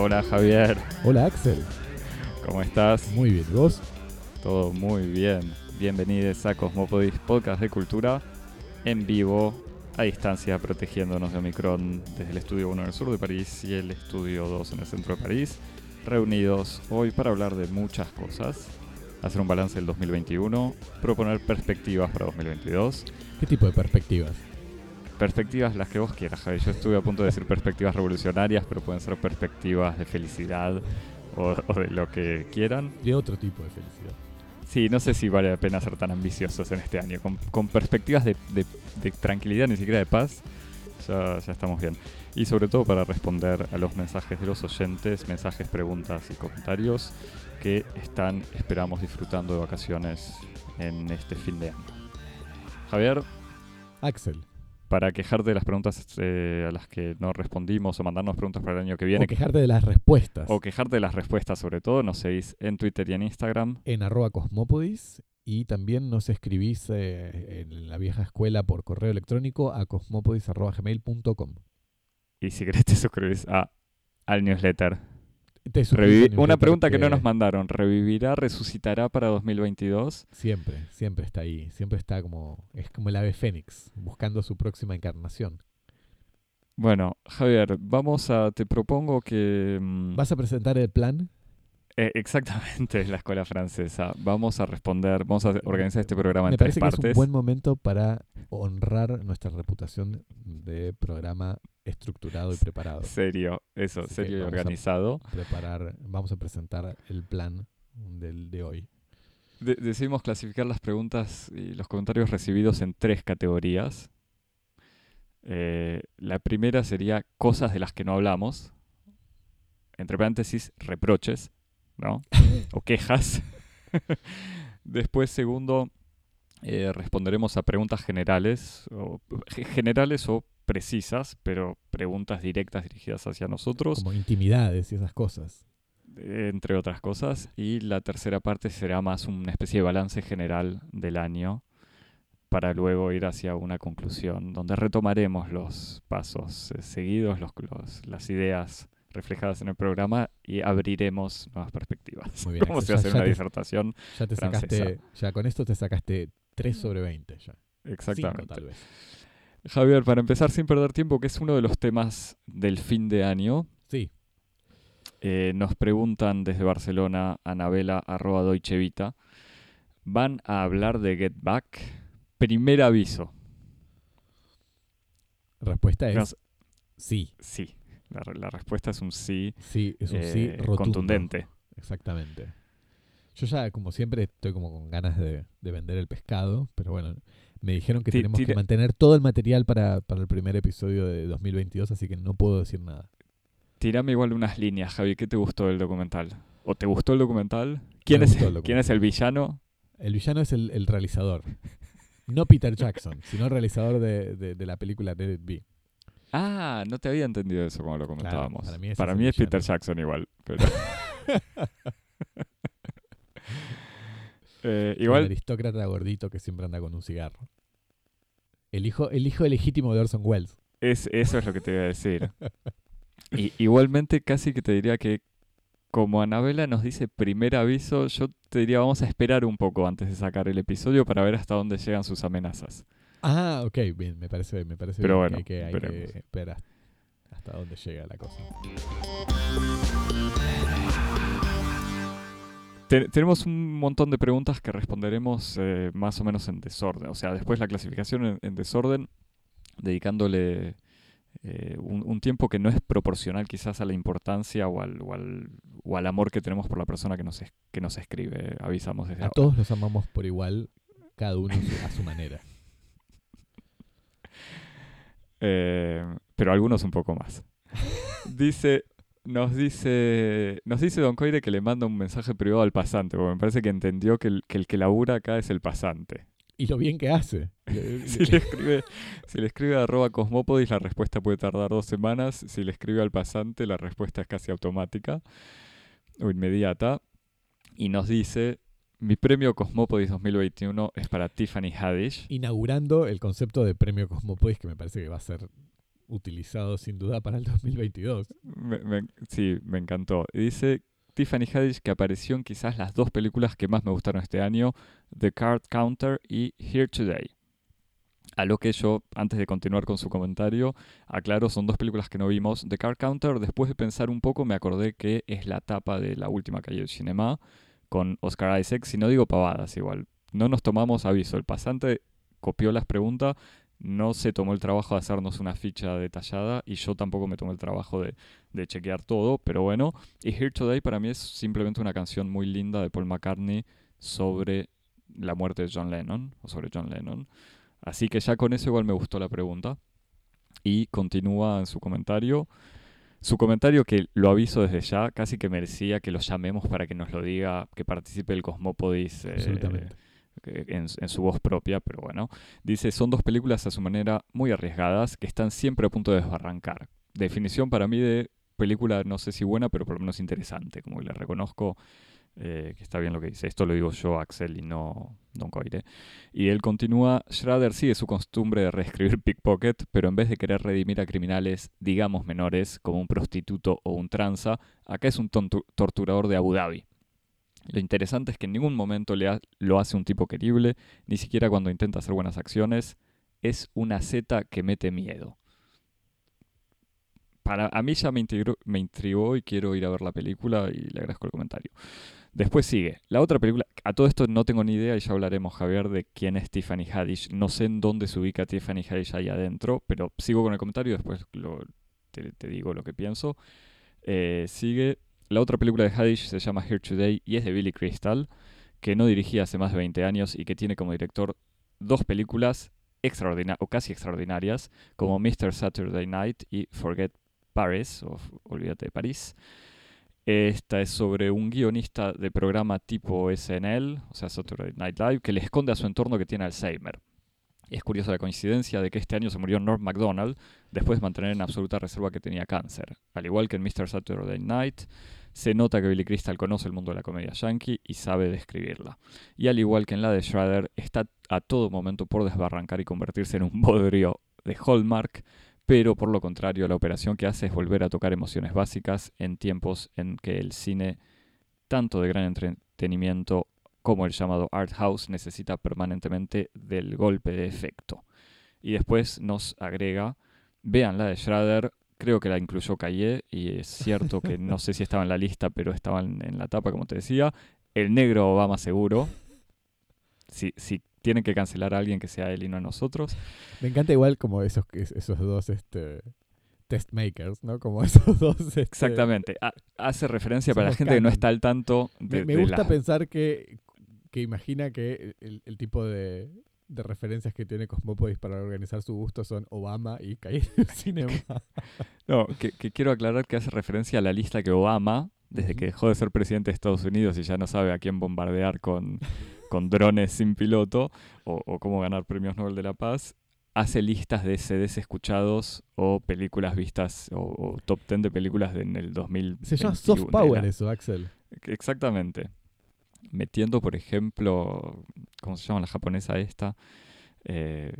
Hola Javier, Hola Axel, ¿cómo estás? muy bien. ¿Y ¿Vos? Todo muy bien. Bienvenidos a Cosmopodis, podcast de cultura en vivo, a distancia, protegiéndonos de Omicron desde el estudio 1 en el sur de París y el estudio 2 en el centro de París. Reunidos hoy para hablar de muchas cosas, hacer un balance del 2021, proponer perspectivas para 2022. ¿Qué tipo de perspectivas? Perspectivas las que vos quieras, Javi. Yo estuve a punto de decir perspectivas revolucionarias, pero pueden ser perspectivas de felicidad o, o de lo que quieran. De otro tipo de felicidad. Sí, no sé si vale la pena ser tan ambiciosos en este año. Con, con perspectivas de, de- de tranquilidad, ni siquiera de paz, ya, ya estamos bien. Y sobre todo para responder a los mensajes de los oyentes, mensajes, preguntas y comentarios que están, esperamos, disfrutando de vacaciones en este fin de año. Javier, Axel, para quejarte de las preguntas eh, a las que no respondimos o mandarnos preguntas para el año que viene, o quejarte de las respuestas o quejarte de las respuestas sobre todo, nos seguís en Twitter y en Instagram. en arroba cosmopodis y también nos escribís eh, en la vieja escuela por correo electrónico a cosmopodis.gmail.com. Y si querés te suscribís a, al newsletter. Te una pregunta que no nos mandaron. ¿Revivirá, resucitará para 2022? Siempre, siempre está ahí. Siempre está como. Es como el ave fénix, buscando su próxima encarnación. Bueno, Javier, vamos a... Te propongo que... mm, ¿Vas a presentar el plan? Eh, exactamente, la escuela francesa. Vamos a responder, vamos a organizar este programa en Me tres parece que es partes. un buen momento para honrar nuestra reputación de programa estructurado y preparado. Serio, eso, Así serio y organizado. Preparar, vamos a presentar el plan del de hoy. De- decidimos clasificar las preguntas y los comentarios recibidos en tres categorías. Eh, la primera sería cosas de las que no hablamos. Entre paréntesis, reproches, ¿no? o quejas. Después, segundo, eh, responderemos a preguntas generales, o, ge- generales o precisas, pero preguntas directas dirigidas hacia nosotros Como intimidades y esas cosas. entre otras cosas. Y la tercera parte será más una especie de balance general del año para luego ir hacia una conclusión donde retomaremos los pasos eh, seguidos, los, los- las ideas reflejadas en el programa y abriremos nuevas perspectivas. Muy bien, Como si hacer ya una te- disertación. Ya te Francesa. sacaste, ya con esto te sacaste 3 sobre 20 ya. Cinco, Exactamente. tal vez. Javier, para empezar sin perder tiempo, que es uno de los temas del fin de año, Sí, Eh, nos preguntan desde Barcelona, Anabela, arroba Deutsche Vita. ¿Van a hablar de Get Back? Primer aviso. respuesta es sí. sí. La, re- la respuesta es un sí, Sí, es un sí eh, rotundo. contundente. Exactamente. Yo ya, como siempre, estoy como con ganas de, de vender el pescado, pero bueno, me dijeron que tenemos que mantener todo el material para, para el primer episodio de 2022, así que no puedo decir nada. Tirame igual unas líneas, Javi. ¿Qué te gustó del documental? ¿O te gustó el documental? ¿Quién, es, el ¿quién es el villano? El villano es el, el realizador. No Peter Jackson, sino el realizador de, de- de la película It Be. Ah, no te había entendido eso como lo comentábamos. para mí para es el mí es Peter. Jackson igual. Pero... Eh, El igual, aristócrata gordito que siempre anda con un cigarro. El hijo, el hijo legítimo de Orson Welles. Es, eso es lo que te iba a decir. Y, igualmente casi que te diría que como Anabela nos dice primer aviso, yo te diría vamos a esperar un poco antes de sacar el episodio para ver hasta dónde llegan sus amenazas. Ah, ok, bien, me parece, me parece Pero bien bueno, que hay que, esperar hasta dónde llega la cosa. Te- tenemos un montón de preguntas que responderemos eh, más o menos en desorden. O sea, después la clasificación en, en desorden, dedicándole eh, un, un tiempo que no es proporcional quizás a la importancia o al, o al, o al amor que tenemos por la persona que nos, es- que nos escribe. Avisamos desde A ahora. todos los amamos por igual, cada uno a su manera. Eh, pero algunos un poco más. Dice, nos dice, nos dice Don Coire que le manda un mensaje privado al pasante, porque me parece que entendió que el que, el que labura acá es el pasante. Y lo bien que hace. Si le escribe, si le escribe a arroba cosmopodis, la respuesta puede tardar dos semanas. Si le escribe al pasante, la respuesta es casi automática o inmediata. Y nos dice, mi premio Cosmopodis 2021 es para Tiffany Haddish. Inaugurando el concepto de premio Cosmopodis, que me parece que va a ser utilizado sin duda para el 2022. Me- me- sí, me encantó. Y dice Tiffany Haddish que apareció en quizás las dos películas que más me gustaron este año, The Card Counter y Here Today. A lo que yo, antes de continuar con su comentario, aclaro, son dos películas que no vimos. The Card Counter, después de pensar un poco, me acordé que es la tapa de la última calle del cinema con Oscar Isaac. Si no digo pavadas, igual. No nos tomamos aviso. El pasante copió las preguntas, no se tomó el trabajo de hacernos una ficha detallada y yo tampoco me tomé el trabajo de, de chequear todo, pero bueno. Y Here Today para mí es simplemente una canción muy linda de Paul McCartney sobre la muerte de John Lennon, o sobre John Lennon. Así que ya con eso igual me gustó la pregunta. Y continúa en su comentario. Su comentario que lo aviso desde ya, casi que merecía que lo llamemos para que nos lo diga, que participe el Cosmópodis eh, que- en, en su voz propia, pero bueno. Dice, son dos películas a su manera muy arriesgadas que están siempre a punto de desbarrancar. Definición para mí de película, no sé si buena, pero por lo menos interesante, como que le reconozco eh, que está bien lo que dice. Esto lo digo yo, Axel, y no Don Coire. Y él continúa, Schrader sigue su costumbre de reescribir Pickpocket, pero en vez de querer redimir a criminales, digamos menores, como un prostituto o un tranza, acá es un torturador de Abu Dhabi. Lo interesante es que en ningún momento lo hace un tipo querible, ni siquiera cuando intenta hacer buenas acciones. Es una Z que mete miedo. Para, a mí ya me intrigó y quiero ir a ver la película y le agradezco el comentario. Después sigue. La otra película, a todo esto no tengo ni idea y ya hablaremos, Javier, de quién es Tiffany Haddish. No sé en dónde se ubica Tiffany Haddish ahí adentro, pero sigo con el comentario y después te, digo lo que pienso. Eh, sigue. La otra película de Haddish se llama Here Today y es de Billy Crystal, que no dirigía hace más de 20 años y que tiene como director dos películas extraordinarias o casi extraordinarias, como Mr. Saturday Night y Forget Paris, o Olvídate de París. Esta es sobre un guionista de programa tipo SNL, o sea, Saturday Night Live, que le esconde a su entorno que tiene Alzheimer. Es curiosa la coincidencia de que este año se murió Norm MacDonald después de mantener en absoluta reserva que tenía cáncer. Al igual que en Mr. Saturday Night, se nota que Billy Crystal conoce el mundo de la comedia yankee y sabe describirla. Y al igual que en la de Schrader, está a todo momento por desbarrancar y convertirse en un bodrio de Hallmark, pero por lo contrario, la operación que hace es volver a tocar emociones básicas en tiempos en que el cine, tanto de gran entretenimiento como el llamado art house, necesita permanentemente del golpe de efecto. Y después nos agrega, vean la de Schrader, creo que la incluyó Calle, y es cierto que no sé si estaba en la lista, pero estaba en, en la tapa, como te decía. El negro Obama seguro. Si, si tienen que cancelar a alguien que sea él y no a nosotros. Me encanta igual como esos, esos dos este, test makers, ¿no? Como esos dos. este, Exactamente. Ha- hace referencia para la gente que no está al tanto Me, de, me de gusta la- pensar que, que imagina que el, el tipo de, de referencias que tiene Cosmópolis para organizar su gusto son Obama y caer en el cinema. No, que, que quiero aclarar que hace referencia a la lista que Obama, desde que dejó de ser presidente de Estados Unidos y ya no sabe a quién bombardear con, con drones sin piloto o, o cómo ganar premios Nobel de la Paz, hace listas de CDs escuchados o películas vistas o, o top 10 de películas de- en el 2000. Se llama soft power eso, Axel. Exactamente. Metiendo, por ejemplo, ¿cómo se llama la japonesa esta? Eh,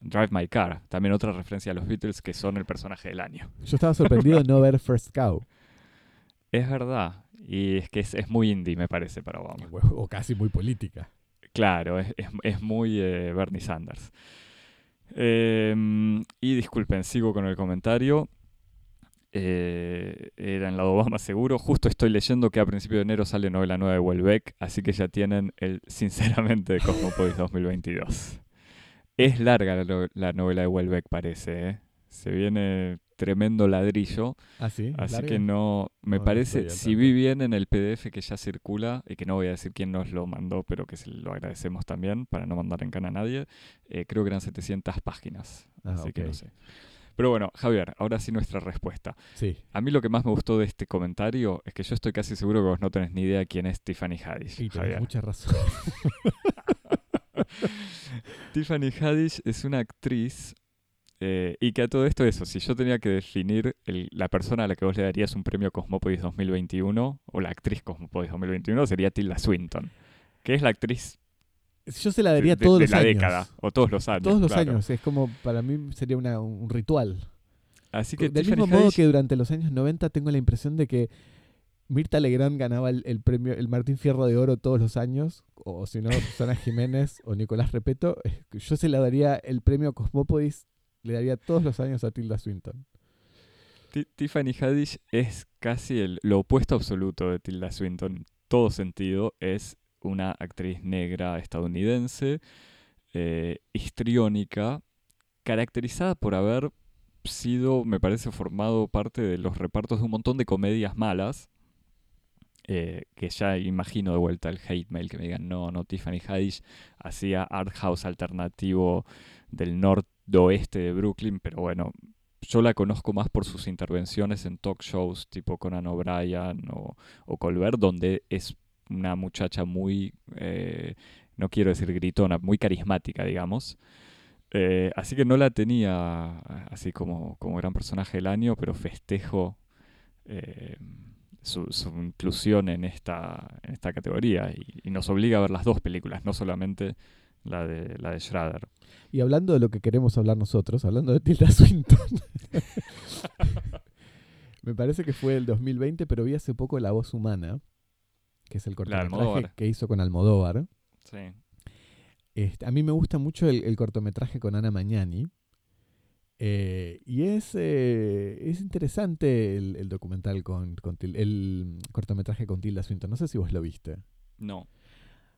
Drive My Car, también otra referencia a los Beatles que son el personaje del año. Yo estaba sorprendido de no ver First Cow. Es verdad, y es que es, es muy indie, me parece, para Obama. O casi muy política. Claro, es, es- es muy eh, Bernie Sanders. Em, y disculpen, sigo con el comentario. Eh, era en la de Obama seguro. Justo estoy leyendo que a principio de enero sale novela nueva de Welbeck, así que ya tienen el Sinceramente de Cosmopolis 2022. Es larga la novela de Welbeck, parece. ¿eh? Se viene tremendo ladrillo. Ah, sí. Así ¿Larga? que no, me No, parece, si vi bien en el PDF que ya circula, y que no voy a decir quién nos lo mandó, pero que se lo agradecemos también para no mandar en cana a nadie, eh, creo que eran 700 páginas, Ah, así que no sé. Pero bueno, Javier, ahora sí nuestra respuesta. Sí. A mí lo que más me gustó de este comentario es que yo estoy casi seguro que vos no tenés ni idea quién es Tiffany Haddish. Sí, tenés mucha razón. Tiffany Haddish es una actriz eh, y que a todo esto eso, si yo tenía que definir el- la persona a la que vos le darías un premio Cosmópolis 2021 o la actriz Cosmópolis 2021 sería Tilda Swinton, que es la actriz Yo se la daría de, todos de los la años. década, o todos los años. Todos los claro. años. Es como, para mí sería una- un ritual. Así que Del mismo modo que durante los años 90 tengo la impresión de que Mirta Legrand ganaba el, el premio, el Martín Fierro de Oro todos los años, o si no, Susana Jiménez o Nicolás Repeto. eh, Yo se la daría el premio Cosmópodis, le daría todos los años a Tilda Swinton. Ti- Tiffany Haddish es casi el, lo opuesto absoluto de Tilda Swinton. En todo sentido, es una actriz negra estadounidense, eh, histriónica, caracterizada por haber sido, me parece, formado parte de los repartos de un montón de comedias malas. eh, que ya imagino de vuelta el hate mail que me digan, no, no, Tiffany Haddish hacía art house alternativo del noroeste de Brooklyn, pero bueno, yo la conozco más por sus intervenciones en talk shows tipo Conan O'Brien o, o Colbert, donde es una muchacha muy, eh, no quiero decir gritona, muy carismática, digamos. Eh, así que no la tenía así como, como gran personaje del año, pero festejo eh, su, inclusión en esta, en esta categoría y nos obliga a ver las dos películas, no solamente la de, la de Schrader. Y hablando de lo que queremos hablar nosotros, hablando de Tilda Swinton. Me parece que fue el 2020, pero vi hace poco La Voz Humana, que es el cortometraje que hizo con Almodóvar. Sí. Este, a mí me gusta mucho el, el cortometraje con Ana Mañani. eh, y es, eh, es interesante el, el documental con, con el cortometraje con Tilda Swinton. No sé si vos lo viste. No.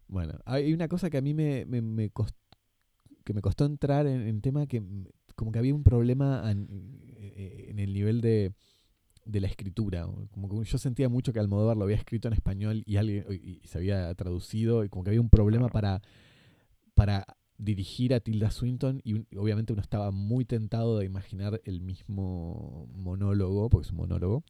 Bueno, hay una cosa que a mí me, me, me cost- que me costó entrar en, en tema que mm, como que había un problema en, eh, en el nivel de, de la escritura. Como que yo sentía mucho que Almodóvar lo había escrito en español y alguien y, y se había traducido y como que había un problema Claro. para, para dirigir a Tilda Swinton y un- obviamente uno estaba muy tentado de imaginar el mismo monólogo, porque es un monólogo,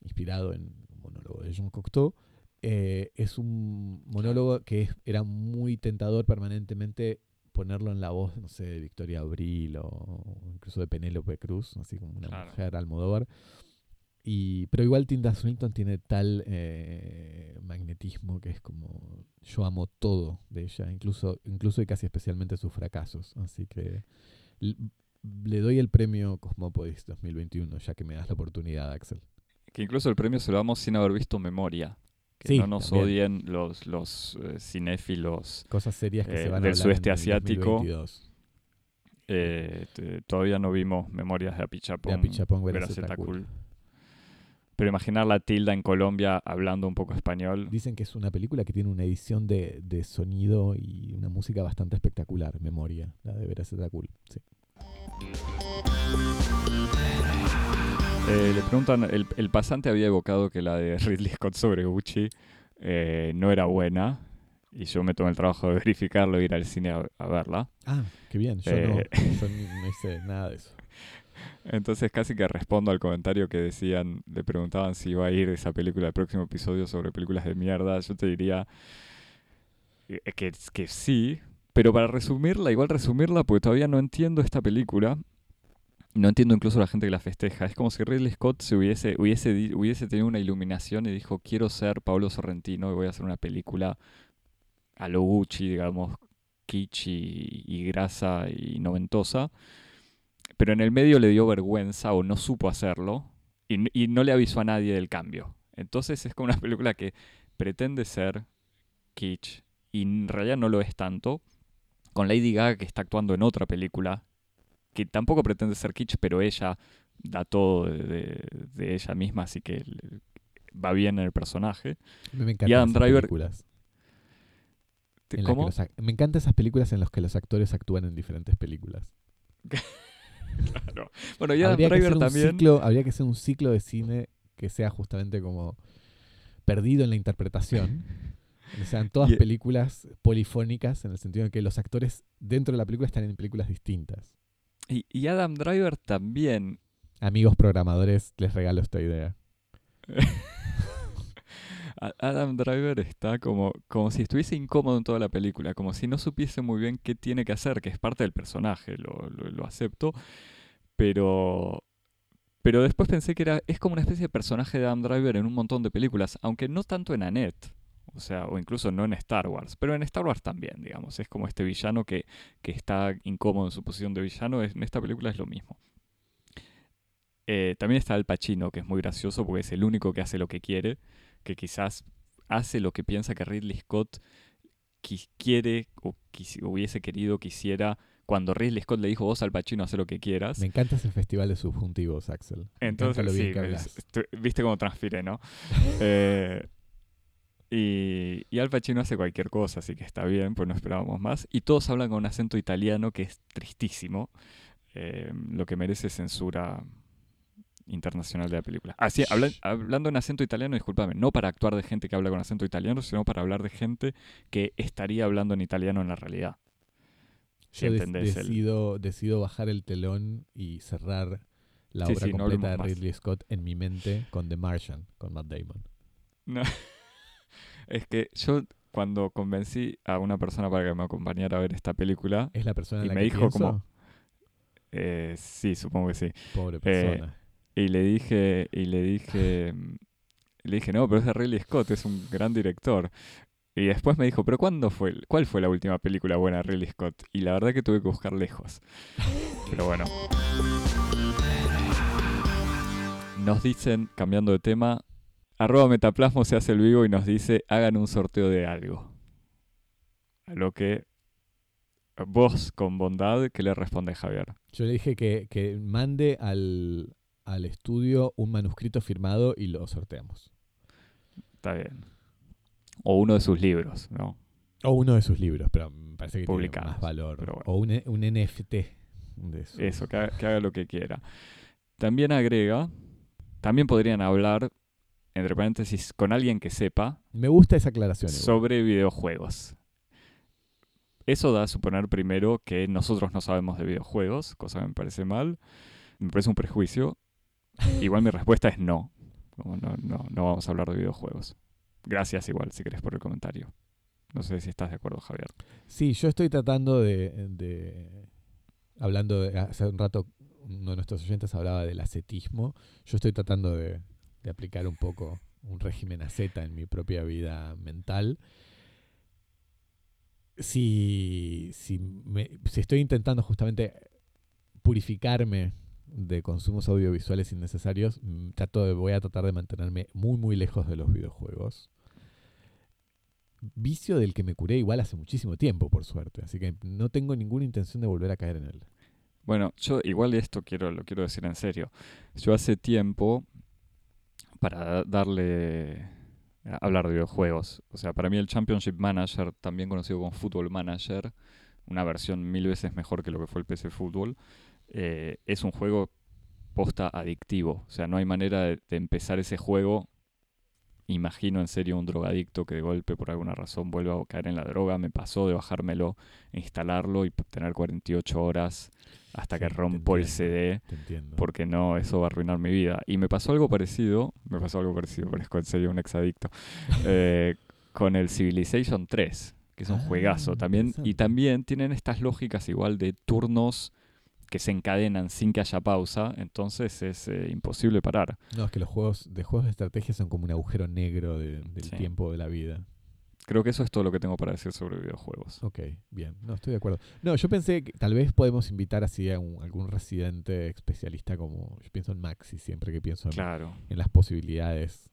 inspirado en un monólogo de Jean Cocteau. Eh, es un monólogo que es- era muy tentador permanentemente ponerlo en la voz, no sé, de Victoria Abril o incluso de Penélope Cruz, así como una Claro. mujer Almodóvar. Y, pero igual Tilda Swinton tiene tal eh, magnetismo que es como yo amo todo de ella, incluso, incluso y casi especialmente sus fracasos. Así que le doy el premio Cosmópodis 2021, ya que me das la oportunidad, Axel. Que incluso el premio se lo damos sin haber visto Memoria. Que Sí, no nos también. odien los, los eh, cinéfilos. Cosas serias que Eh, se van a del sudeste asiático. 2022. Eh, todavía no vimos Memorias de Apichapón. De Apichapón, Veraceta Veraceta cool. Cool. Pero imaginar la tilda en Colombia hablando un poco español. Dicen que es una película que tiene una edición de, de sonido y una música bastante espectacular, Memoria, la de Veraceta Cool. Sí. Eh, le preguntan, el, el pasante había evocado que la de Ridley Scott sobre Gucci eh, no era buena. Y yo me tomé el trabajo de verificarlo e ir al cine a, a verla. Ah, qué bien. Yo, Eh. no, yo ni- no hice nada de eso. Entonces casi que respondo al comentario que decían, le preguntaban si iba a ir esa película el próximo episodio sobre películas de mierda. Yo te diría eh, que, que sí, pero para resumirla, igual resumirla, porque todavía no entiendo esta película. No entiendo incluso la gente que la festeja. Es como si Ridley Scott se hubiese, hubiese, hubiese tenido una iluminación y dijo, quiero ser Pablo Sorrentino y voy a hacer una película a lo Gucci, digamos, kitsch y, grasa y noventosa. Pero en el medio le dio vergüenza o no supo hacerlo y, y no le avisó a nadie del cambio. Entonces es como una película que pretende ser kitsch y en realidad no lo es tanto. Con Lady Gaga que está actuando en otra película que tampoco pretende ser kitsch, pero ella da todo de, de- de ella misma, así que va bien en el personaje. Me encantan Adam Driver- películas. ¿Cómo? los me encantan esas películas en las que los actores actúan en diferentes películas. Claro. Bueno, y Adam habría, Driver también. ciclo, habría que hacer un ciclo de cine que sea justamente como perdido en la interpretación. que sean todas Y- películas polifónicas en el sentido de que los actores dentro de la película están en películas distintas. Y, y Adam Driver también Amigos programadores, les regalo esta idea. Adam Driver está como, como si estuviese incómodo en toda la película, como si no supiese muy bien qué tiene que hacer, que es parte del personaje, lo, lo- lo acepto, pero, pero después pensé que era, es como una especie de personaje de Adam Driver en un montón de películas, aunque no tanto en Annette. O sea, o incluso no en Star Wars, pero en Star Wars también, digamos. Es como este villano que, que está incómodo en su posición de villano. En esta película es lo mismo. Eh, también está Al Pacino, que es muy gracioso porque es el único que hace lo que quiere, que quizás hace lo que piensa que Ridley Scott quiere o hubiese querido, quisiera cuando Ridley Scott le dijo vos al Pacino hace lo que quieras. Me encanta ese festival de subjuntivos, Axel. Entonces, sí, viste cómo transfiré, ¿no? eh, y, y, Al Pacino hace cualquier cosa, así que está bien, pues no esperábamos más. Y todos hablan con un acento italiano que es tristísimo, eh, lo que merece censura internacional de la película. Así, hablando en acento italiano, discúlpame, no para actuar de gente que habla con acento italiano, sino para hablar de gente que estaría hablando en italiano en la realidad. Yo decido, decido bajar el telón y cerrar la obra completa de Ridley Scott en mi mente con The Martian, con Matt Damon. No. Es que yo cuando convencí a una persona para que me acompañara a ver esta película. ¿Es la persona y la me dijo como. Eh, sí, supongo que sí. Pobre persona. Y le dije, y le dije, le dije, no, pero es de Ridley Scott, es un gran director. Y después me dijo, pero ¿cuándo fue? ¿Cuál fue la última película buena de Ridley Scott? Y la verdad que tuve que buscar lejos. Pero bueno. Nos dicen, cambiando de tema, arroba Metaplasmo se hace el vivo y nos dice, hagan un sorteo de algo. A lo que vos, con bondad, ¿qué le responde Javier? Yo le dije que, que mande al, al estudio un manuscrito firmado y lo sorteamos. Está bien. O uno de sus libros, ¿no? O uno de sus libros, pero me parece que tiene más valor. O un, un, NFT de eso. Eso, que haga, lo que quiera. También agrega, también podrían hablar, entre paréntesis, con alguien que sepa. Me gusta esa aclaración. Sobre videojuegos. Eso da a suponer primero que nosotros no sabemos de videojuegos, cosa que me parece mal. Me parece un prejuicio. Igual mi respuesta es no. No, no, no vamos a hablar de videojuegos. Gracias igual, si querés, por el comentario. No sé si estás de acuerdo, Javier. Sí, yo estoy tratando de... hablando de... Hace un rato uno de nuestros oyentes hablaba del ascetismo. Yo estoy tratando de, aplicar un poco un régimen asceta en mi propia vida mental. Si, si, si estoy intentando justamente purificarme de consumos audiovisuales innecesarios, mm, trato de, voy a tratar de mantenerme muy muy lejos de los videojuegos. Vicio del que me curé igual hace muchísimo tiempo, por suerte, así que no tengo ninguna intención de volver a caer en él. Bueno, yo igual esto quiero, lo quiero decir en serio. Yo hace tiempo, para darle a hablar de videojuegos, o sea, para mí el Championship Manager, también conocido como Football Manager, una versión mil veces mejor que lo que fue el PC Football, eh, es un juego posta adictivo. O sea, no hay manera de, empezar ese juego. Imagino en serio un drogadicto que de golpe por alguna razón vuelva a caer en la droga. Me pasó de bajármelo, instalarlo y tener 48 horas hasta que rompo el CD. Porque no, eso va a arruinar mi vida. Y me pasó algo parecido. Me pasó algo parecido, parezco en serio un exadicto. Eh, con el Civilization 3, que es un ah, juegazo también. Y también tienen estas lógicas igual de turnos que se encadenan sin que haya pausa, entonces es eh, imposible parar. No, es que los juegos de juegos de estrategia son como un agujero negro del tiempo de la vida. Creo que eso es todo lo que tengo para decir sobre videojuegos. Ok, bien. No, estoy de acuerdo. No, yo pensé que tal vez podemos invitar así a algún residente especialista como... Yo pienso en Maxi siempre que pienso en las posibilidades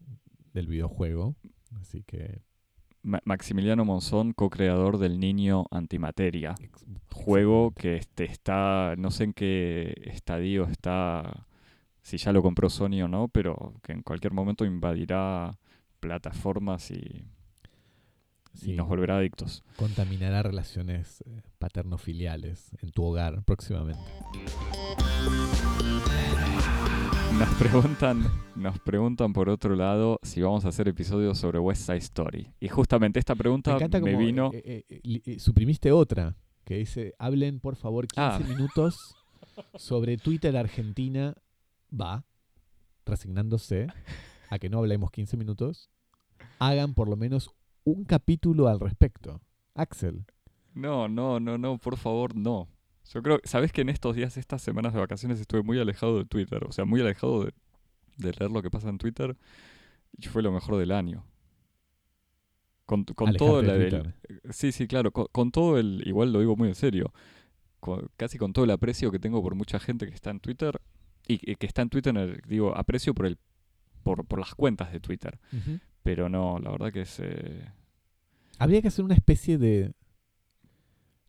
del videojuego. Así que Maximiliano Monzón, co-creador del Niño Antimateria. juego que este está, no sé en qué estadio está, si ya lo compró Sony o no, pero que en cualquier momento invadirá plataformas y, nos volverá adictos. Contaminará relaciones eh, paterno-filiales en tu hogar próximamente. Nos preguntan, nos preguntan por otro lado si vamos a hacer episodios sobre West Side Story. Y justamente esta pregunta me, vino. Eh, eh, eh, suprimiste otra que dice: hablen por favor 15 ah. minutos sobre Twitter Argentina. Va, resignándose a que no hablemos 15 minutos. Hagan por lo menos un capítulo al respecto. Axel. No, no, no, no, por favor, no. Yo creo, sabes que en estos días, estas semanas de vacaciones, estuve muy alejado de Twitter, o sea, muy alejado de, leer lo que pasa en Twitter, y fue lo mejor del año. Con, con todo el- Twitter. Sí, sí, claro. Con, con todo el. Igual lo digo muy en serio. con- casi con todo el aprecio que tengo por mucha gente que está en Twitter. Y, y que está en Twitter, en el- digo, aprecio por el. Por, por las cuentas de Twitter. Pero no, la verdad que es. eh, Habría que hacer una especie de.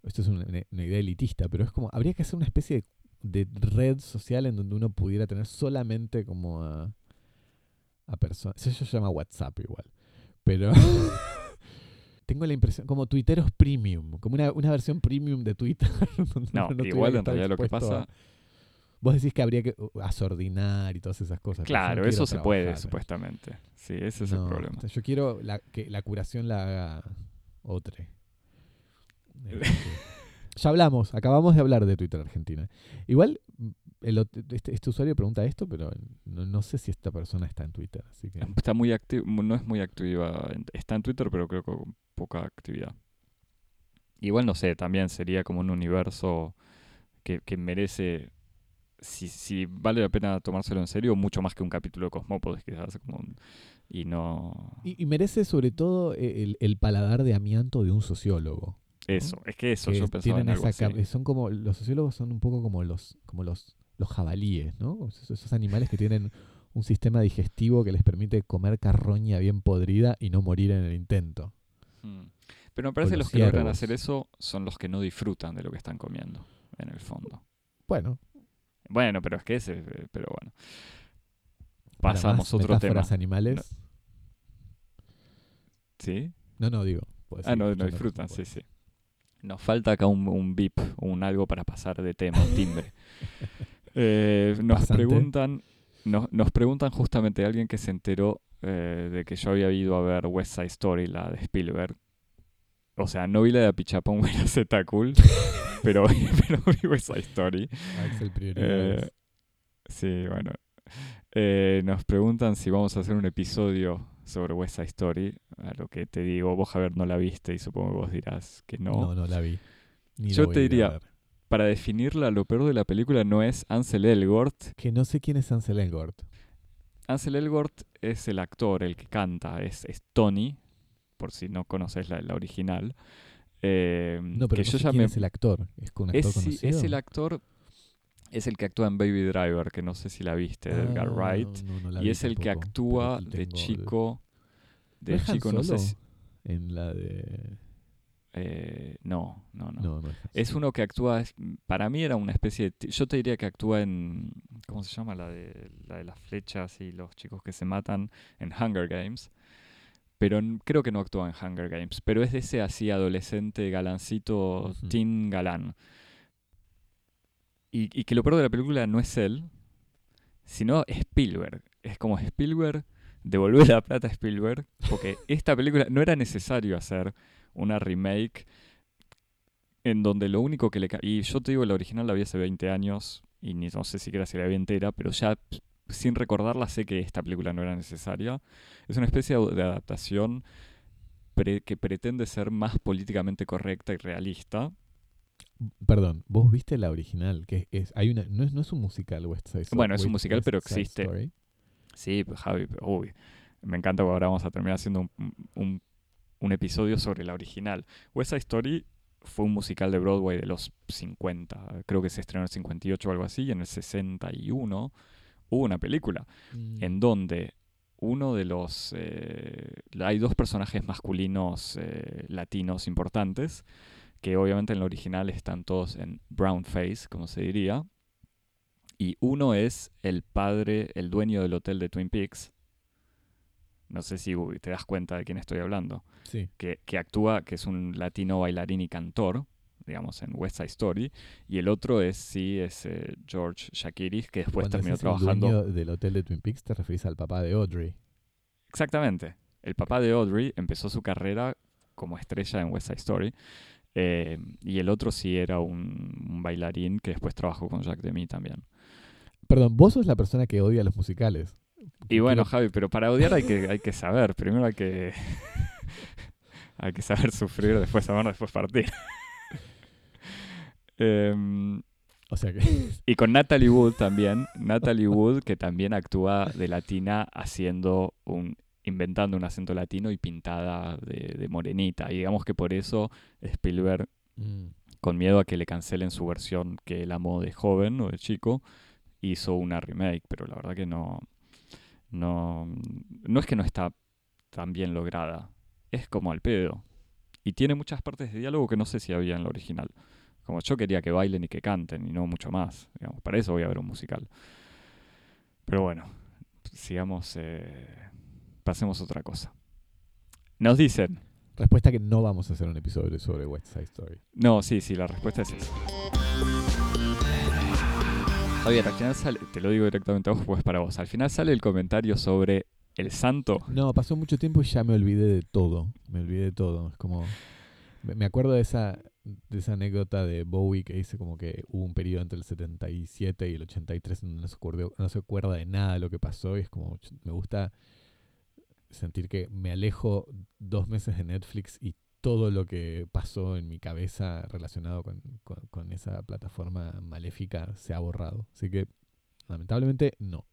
Esto es una, una idea elitista, pero es como. Habría que hacer una especie de, de red social en donde uno pudiera tener solamente como a. a personas. Eso se llama WhatsApp igual. Pero. tengo la impresión. Como tuiteros premium. Como una, una versión premium de Twitter. No, tuviera igual en realidad lo que pasa. a- Vos decís que habría que uh, asordinar y todas esas cosas. no Claro, eso se puede, supuestamente. Sí, ese es No, el problema. yo quiero la- que la curación la haga otra. Ya hablamos, acabamos de hablar de Twitter Argentina. Igual, el este, este usuario pregunta esto, pero no, no sé si esta persona está en Twitter. Así que Está muy activa, no es muy activa. Está en Twitter, pero creo que con poca actividad. Igual no sé, también sería como un universo que, que merece, si, si vale la pena tomárselo en serio, mucho más que un capítulo de Cosmópolis, quizás. Como un- y no. y, y merece sobre todo eh, el, el paladar de amianto de un sociólogo. Eso, es que eso que yo pensaba tienen en algo esa así. cap- son como los sociólogos son un poco como los como los los jabalíes, ¿no? Esos, esos animales que tienen un sistema digestivo que les permite comer carroña bien podrida y no morir en el intento. Mm. Pero me parece que los los que logran hacer eso son los que no disfrutan de lo que están comiendo, en el fondo. Bueno, Bueno, pero es que ese, eh, pero bueno. Pasamos otro tema. animales. ¿Sí? No, no, digo. Ah, no, no disfrutan, sí, sí. Nos falta acá un, un beep, un algo para pasar de tema, un timbre. Eh, nos preguntan, nos, nos preguntan justamente alguien que se enteró eh, de que yo había ido a ver West Side Story, la de Spielberg. O sea, no vi la de Apichapón, Buena Z Cool, pero, pero vi West Side Story. Axel prioridades. Eh, sí, bueno. Eh, nos preguntan si vamos a hacer un episodio sobre West Side Story. A lo que te digo, vos, Javier, no la viste y supongo que vos dirás que no. no. no, la vi. Ni Yo te diría-. Para definirla, lo peor de la película no es Ansel Elgort. Que no sé quién es Ansel Elgort. Ansel Elgort es el actor, el que canta, es, es Tony, por si no conoces la, la original. Eh, No, pero que no yo sé ya quién me, es el actor. ¿Es un actor es, sí, conocido? es el actor, es el que actúa en Baby Driver, que no sé si la viste, de Edgar Ah, Wright. no, no la Y es el que actúa de chico. ¿No De chico, no sé si. En la de... eh, no, no, no. Es uno que actúa, para mí era una especie de... Yo te diría que actúa en... ¿Cómo se llama? La de, la de las flechas y los chicos que se matan en Hunger Games. Pero creo que no actúa en Hunger Games. Pero es de ese así adolescente galancito, Ujú. teen galán. Y, y que lo peor de la película no es él, sino Spielberg. Es como Spielberg, devolver la plata a Spielberg, porque esta película no era necesario hacer una remake en donde lo único que le... Y yo te digo, la original la vi hace 20 años y ni no sé siquiera si la vi entera, pero ya sin recordarla sé que esta película no era necesaria. Es una especie de de adaptación pre- que pretende ser más políticamente correcta y realista. Perdón, vos viste la original, que es, hay una, no es, no es un musical West Side Story. Bueno, es un musical, West pero existe. Story. Sí, pues, Javi, uy, me encanta que ahora vamos a terminar haciendo un, un- un episodio sobre la original. West Side Story fue un musical de Broadway de los 50, creo que se estrenó en el 58 o algo así, y en el 61 hubo una película Mm. en donde uno de los... eh, hay dos personajes masculinos eh, latinos importantes, que obviamente en la original están todos en brown face, como se diría. Y uno es el padre, el dueño del hotel de Twin Peaks. No sé si uy, te das cuenta de quién estoy hablando. Sí. Que, que actúa, que es un latino bailarín y cantor, digamos, en West Side Story. Y el otro es, sí, es eh, George Shakiris, que después Cuando terminó decís el trabajando... dueño del hotel de Twin Peaks, te referís al papá de Audrey. Exactamente. El papá de Audrey empezó su carrera como estrella en West Side Story. Eh, y el otro sí era un, un bailarín que después trabajó con Jack Demi también. Perdón, vos sos la persona que odia los musicales. Y bueno, Javi, pero para odiar hay que, hay que saber. Primero hay que, hay que saber sufrir, después amar, después partir. Em, O sea que... y con Natalie Wood también. Natalie Wood, que también actúa de latina haciendo un inventando un acento latino y pintada de, de morenita. Y digamos que por eso Spielberg, Mm. con miedo a que le cancelen su versión que él amó de joven o de chico, hizo una remake, pero la verdad que no, no, no es que no está tan bien lograda, es como al pedo. Y tiene muchas partes de diálogo que no sé si había en la original. Como yo quería que bailen y que canten y no mucho más. Digamos, para eso voy a ver un musical. Pero bueno, sigamos, eh, pasemos a otra cosa. Nos dicen, Respuesta que no vamos a hacer un episodio sobre West Side Story. no, sí, sí, la respuesta es esa. Javier, al final sale, te lo digo directamente a vos, pues para vos. Al final sale el comentario sobre el santo. No, pasó mucho tiempo y ya me olvidé de todo. Me olvidé de todo. Es como. Me acuerdo de esa, de esa anécdota de Bowie que dice como que hubo un periodo entre el 77 y el 83 donde no se, acuerdo- no se acuerda de nada de lo que pasó. Y es como. Me gusta sentir que me alejo dos meses de Netflix y todo lo que pasó en mi cabeza relacionado con, con- con esa plataforma maléfica se ha borrado. Así que, lamentablemente, no.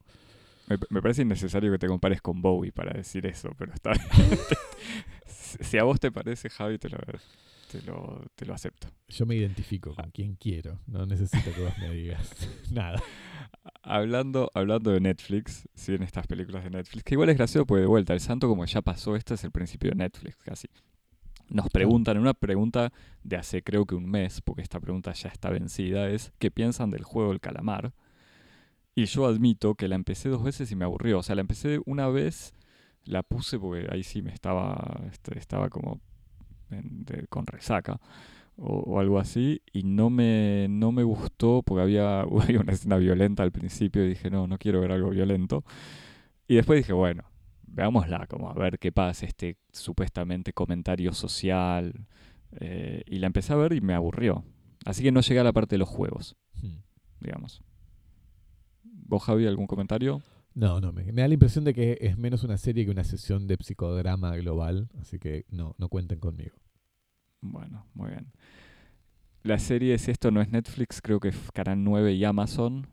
Me, me parece innecesario que te compares con Bowie para decir eso, pero está bien. si a vos te parece, Javi, te lo, te lo, te lo acepto. Yo me identifico con quien quiero. No necesito que vos me digas nada. Hablando, hablando de Netflix, sí, en estas películas de Netflix, que igual es gracioso porque de vuelta, el santo como ya pasó, este es el principio de Netflix casi. Nos preguntan, una pregunta de hace creo que un mes, porque esta pregunta ya está vencida, es ¿qué piensan del juego del calamar? Y yo admito que la empecé dos veces y me aburrió. O sea, la empecé una vez, la puse porque ahí sí me estaba, este, estaba como en- de- con resaca o, o algo así y no me, no me gustó porque había, había una escena violenta al principio y dije, no, no quiero ver algo violento. Y después dije, bueno, veámosla, como a ver qué pasa, este supuestamente comentario social. eh, y la empecé a ver y me aburrió. Así que no llegué a la parte de los juegos, Hmm. digamos. ¿Vos, Javi, algún comentario? No, no, me, me da la impresión de que es menos una serie que una sesión de psicodrama global, así que no, no cuenten conmigo. Bueno, muy bien. La serie es esto, no es Netflix, creo que es Canal 9 y Amazon.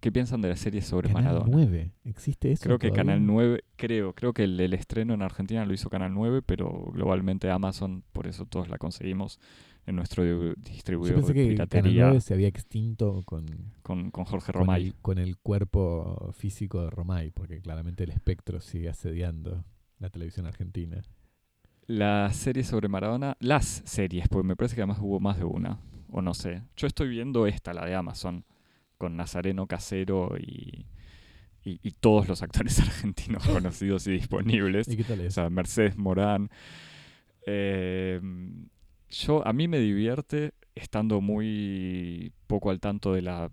¿Qué piensan de la serie sobre Canal Maradona? 9, ¿existe eso? Creo que? Canal 9, creo, creo que el, el estreno en Argentina lo hizo Canal 9, pero globalmente Amazon, por eso todos la conseguimos en nuestro di- Yo distribuidor pensé de que Canal piratería 9 se había extinto con, con, con Jorge con, Romay. el, con el cuerpo físico de Romay, porque claramente el espectro sigue asediando la televisión argentina. La serie sobre Maradona, las series, porque me parece que además hubo más de una, o no sé. Yo estoy viendo esta, la de Amazon, con Nazareno Casero y, y, y todos los actores argentinos conocidos y disponibles. ¿Y qué tal O es? sea, Mercedes Morán. Eh, yo, a mí me divierte estando muy poco al tanto de la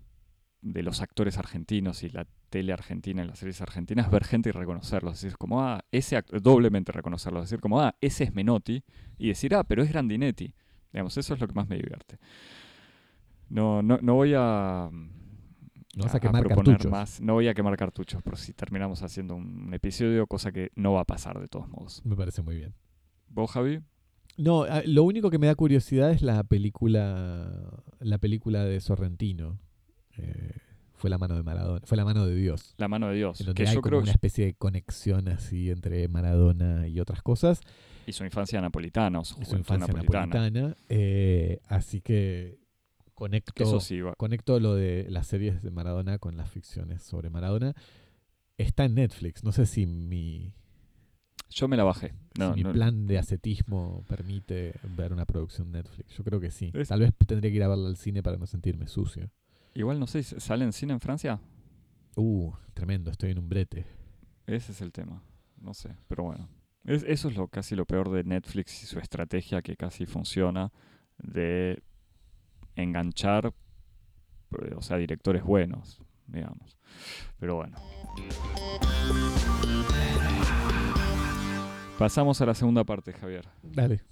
de los actores argentinos y la tele argentina y las series argentinas, ver gente y reconocerlos. Decir, como, ah, ese doblemente reconocerlos. Decir, como, ah, ese es Menotti. Y decir, ah, pero es Grandinetti. Digamos, eso es lo que más me divierte. No, no, no voy a. No vas a quemar proponer cartuchos. más. No voy a quemar cartuchos, por si terminamos haciendo un episodio, cosa que no va a pasar de todos modos. Me parece muy bien. ¿Vos, Javi? No, ah, lo único que me da curiosidad es la película, la película de Sorrentino. Eh, fue la mano de Maradona, fue la mano de Dios. La mano de Dios. En donde Que hay yo como creo una especie de conexión así entre Maradona y otras cosas. y su infancia napolitana, su su infancia napolitana. napolitana. eh, así que conecto, eso sí, va- conecto lo de las series de Maradona con las ficciones sobre Maradona. Está en Netflix. No sé si mi, Yo me la bajé. No, si mi plan de ascetismo permite ver una producción Netflix. Yo creo que sí. Es- Tal vez tendría que ir a verla al cine para no sentirme sucio. Igual no sé, ¿sale en cine en Francia? Uh, tremendo, estoy en un brete. Ese es el tema. No sé, pero bueno. Es- eso es lo casi lo peor de Netflix y su estrategia que casi funciona de enganchar, eh, o sea, directores buenos, digamos. Pero bueno. Pasamos a la segunda parte, Javier. Dale.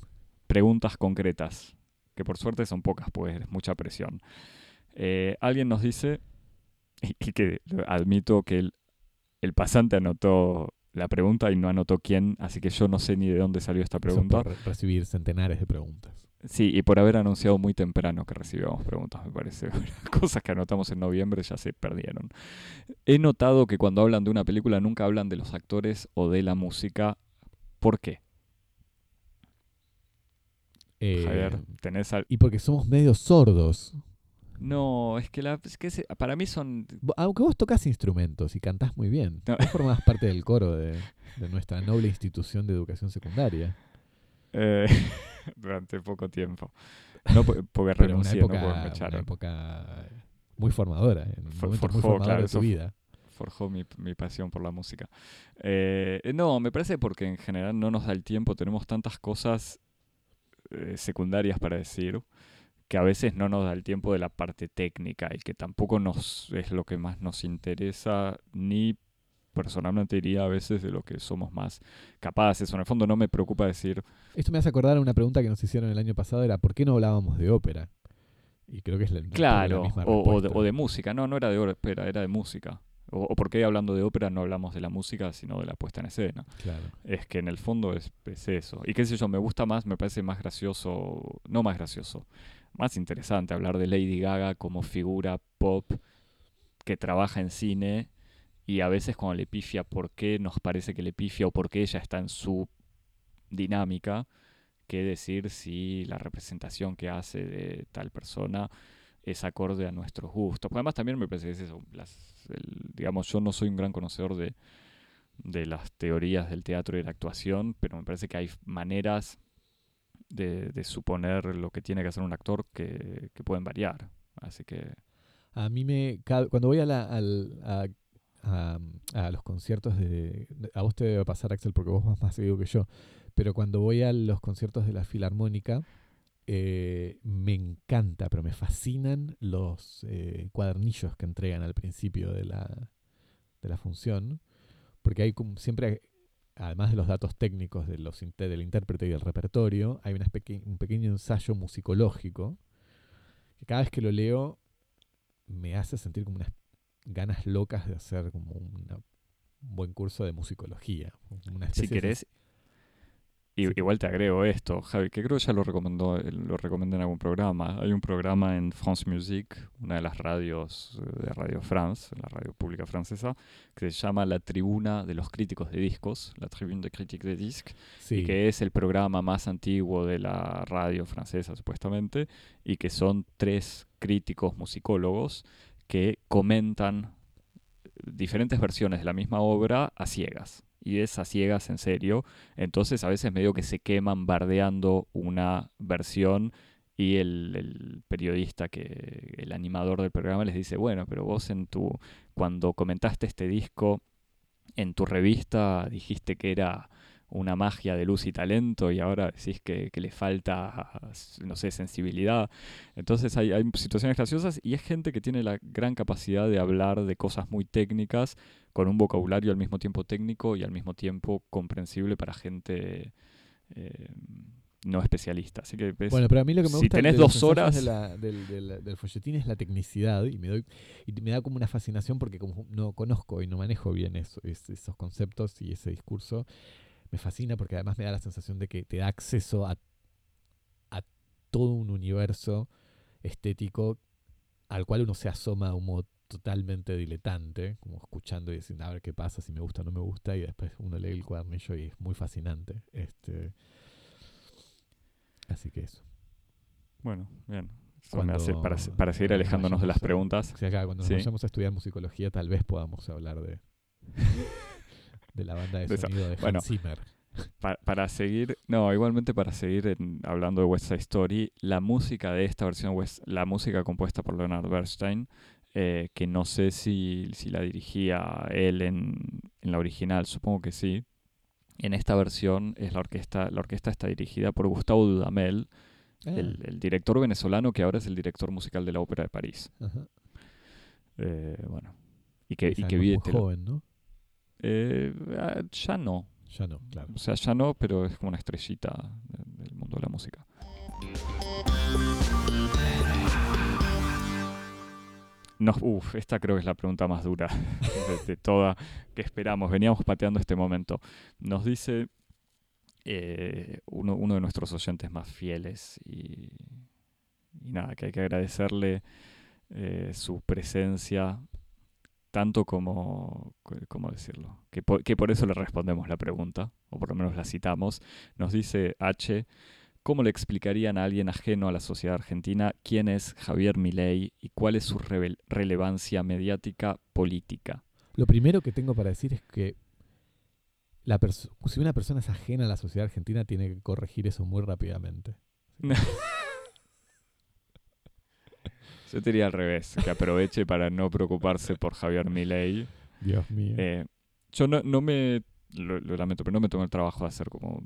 preguntas concretas, que por suerte son pocas, pues es mucha presión. Eh, alguien nos dice, y, que admito que el, el pasante anotó la pregunta y no anotó quién, así que yo no sé ni de dónde salió esta pregunta. por recibir centenares de preguntas. Sí, y por haber anunciado muy temprano que recibíamos preguntas, me parece. Cosas que anotamos en noviembre ya se perdieron. He notado que cuando hablan de una película nunca hablan de los actores o de la música. ¿Por qué? Eh, tenés Y porque somos medio sordos. No, es que, la, que para mí son... Aunque vos tocas instrumentos y cantás muy bien, no. vos formás parte del coro de, nuestra noble institución de educación secundaria. Eh, durante poco tiempo. No porque renuncié, una época, no Una época muy formadora, en un momento muy formador de tu vida. Forjó mi, mi, pasión por la música. Eh, no, me parece porque en general no nos da el tiempo, tenemos tantas cosas eh, secundarias para decir que a veces no nos da el tiempo de la parte técnica y que tampoco nos es lo que más nos interesa ni personalmente diría a veces de lo que somos más capaces. en el fondo no me preocupa decir... Esto me hace acordar a una pregunta que nos hicieron el año pasado, era ¿por qué no hablábamos de ópera? Y creo que es la, claro, misma o, o, de, o, de, música. No, no era de ópera, era de música. O, o, por qué hablando de ópera no hablamos de la música, sino de la puesta en escena. Claro. Es que en el fondo es, es eso. Y qué sé yo, me gusta más, me parece más gracioso, no más gracioso, más interesante hablar de Lady Gaga como figura pop que trabaja en cine y a veces cuando le pifia por qué nos parece que le pifia o por qué ella está en su dinámica, que decir si la representación que hace de tal persona es acorde a nuestros gustos. además también me parece que es eso, digamos, yo no soy un gran conocedor de, de las teorías del teatro y de la actuación, pero me parece que hay maneras de, suponer lo que tiene que hacer un actor que, pueden variar. Así que... A mí me... Cuando voy a, la, a, los conciertos de... A vos te debe pasar, Axel, porque vos vas más seguido que yo. Pero cuando voy a los conciertos de la Filarmónica, eh, me encanta, pero me fascinan los eh, cuadernillos que entregan al principio de la, de la función. Porque hay como siempre además de los datos técnicos de los, del intérprete y del repertorio, hay un pequeño ensayo musicológico que cada vez que lo leo me hace sentir como unas ganas locas de hacer como un buen curso de musicología. si querés, igual te agrego esto, Javi, que creo que ya lo recomendó, lo recomendé en algún programa. Hay un programa en France Musique, una de las radios eh, de Radio France, la radio pública francesa, que se llama La Tribuna de los Críticos de Discos, la Tribune de Critiques de Disques, y que es el programa más antiguo de la radio francesa, supuestamente, y que son tres críticos musicólogos que comentan diferentes versiones de la misma obra a ciegas y es a ciegas en serio. Entonces a veces medio que se queman bardeando una versión y el, periodista que el animador del programa les dice, bueno, pero vos en tu cuando comentaste este disco en tu revista dijiste que era una magia de luz y talento y ahora decís que, le falta, no sé, sensibilidad. Entonces hay, hay, situaciones graciosas y es gente que tiene la gran capacidad de hablar de cosas muy técnicas con un vocabulario al mismo tiempo técnico y al mismo tiempo comprensible para gente eh, no especialista. Así que bueno, pero a mí lo que me si gusta tenés dos horas del, del, folletín es la tecnicidad y me doy y me da como una fascinación porque como no conozco y no manejo bien eso, esos conceptos y ese discurso me fascina porque además me da la sensación de que te da acceso a, a todo un universo estético al cual uno se asoma a un modo totalmente diletante, como escuchando y diciendo a ver qué pasa, si me gusta o no me gusta, y después uno lee el cuadernillo y es muy fascinante. Este, así que eso. Bueno, bien. para, seguir alejándonos de las preguntas. cuando nos vayamos a estudiar musicología, tal vez podamos hablar de, de la banda de, sonido de Hans Zimmer. Para, seguir, no, igualmente para seguir hablando de West Side Story, la música de esta versión, la música compuesta por Leonard Bernstein, eh, que no sé si, si, la dirigía él en, en, la original, supongo que sí. En esta versión es la orquesta, la orquesta está dirigida por Gustavo Dudamel, ah. el, director venezolano que ahora es el director musical de la Ópera de París. Eh, bueno, y que, y que muy joven, ¿no? Eh, ah, ya no. Ya no, claro. O sea, ya no, pero es como una estrellita del mundo de la música. Nos, uf, esta creo que es la pregunta más dura de, de toda que esperamos. Veníamos pateando este momento. Nos dice eh, uno, uno de nuestros oyentes más fieles y, y nada, que hay que agradecerle eh, su presencia tanto como, co- ¿cómo decirlo? Que por, que por eso le respondemos la pregunta, o por lo menos la citamos. Nos dice H, ¿cómo le explicarían a alguien ajeno a la sociedad argentina quién es Javier Milei y cuál es su relevancia mediática política? Lo primero que tengo para decir es que la si una persona es ajena a la sociedad argentina, tiene que corregir eso muy rápidamente. Yo te diría al revés, que aproveche para no preocuparse por Javier Milei. Dios mío. Eh, yo no, no me, lo, lo lamento, pero no me tomo el trabajo de hacer como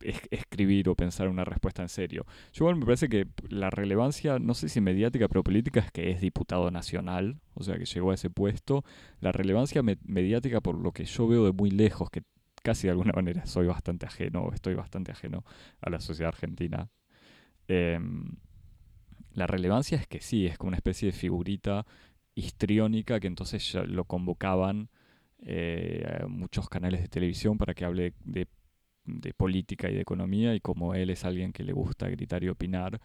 es- escribir o pensar una respuesta en serio. Yo igual me parece que la relevancia, no sé si mediática, pero política, es que es diputado nacional, o sea que llegó a ese puesto. La relevancia me- mediática, por lo que yo veo de muy lejos, que casi de alguna manera soy bastante ajeno, o estoy bastante ajeno a la sociedad argentina. em, la relevancia es que sí, es como una especie de figurita histriónica que entonces ya lo convocaban eh, muchos canales de televisión para que hable de, política y de economía y como él es alguien que le gusta gritar y opinar,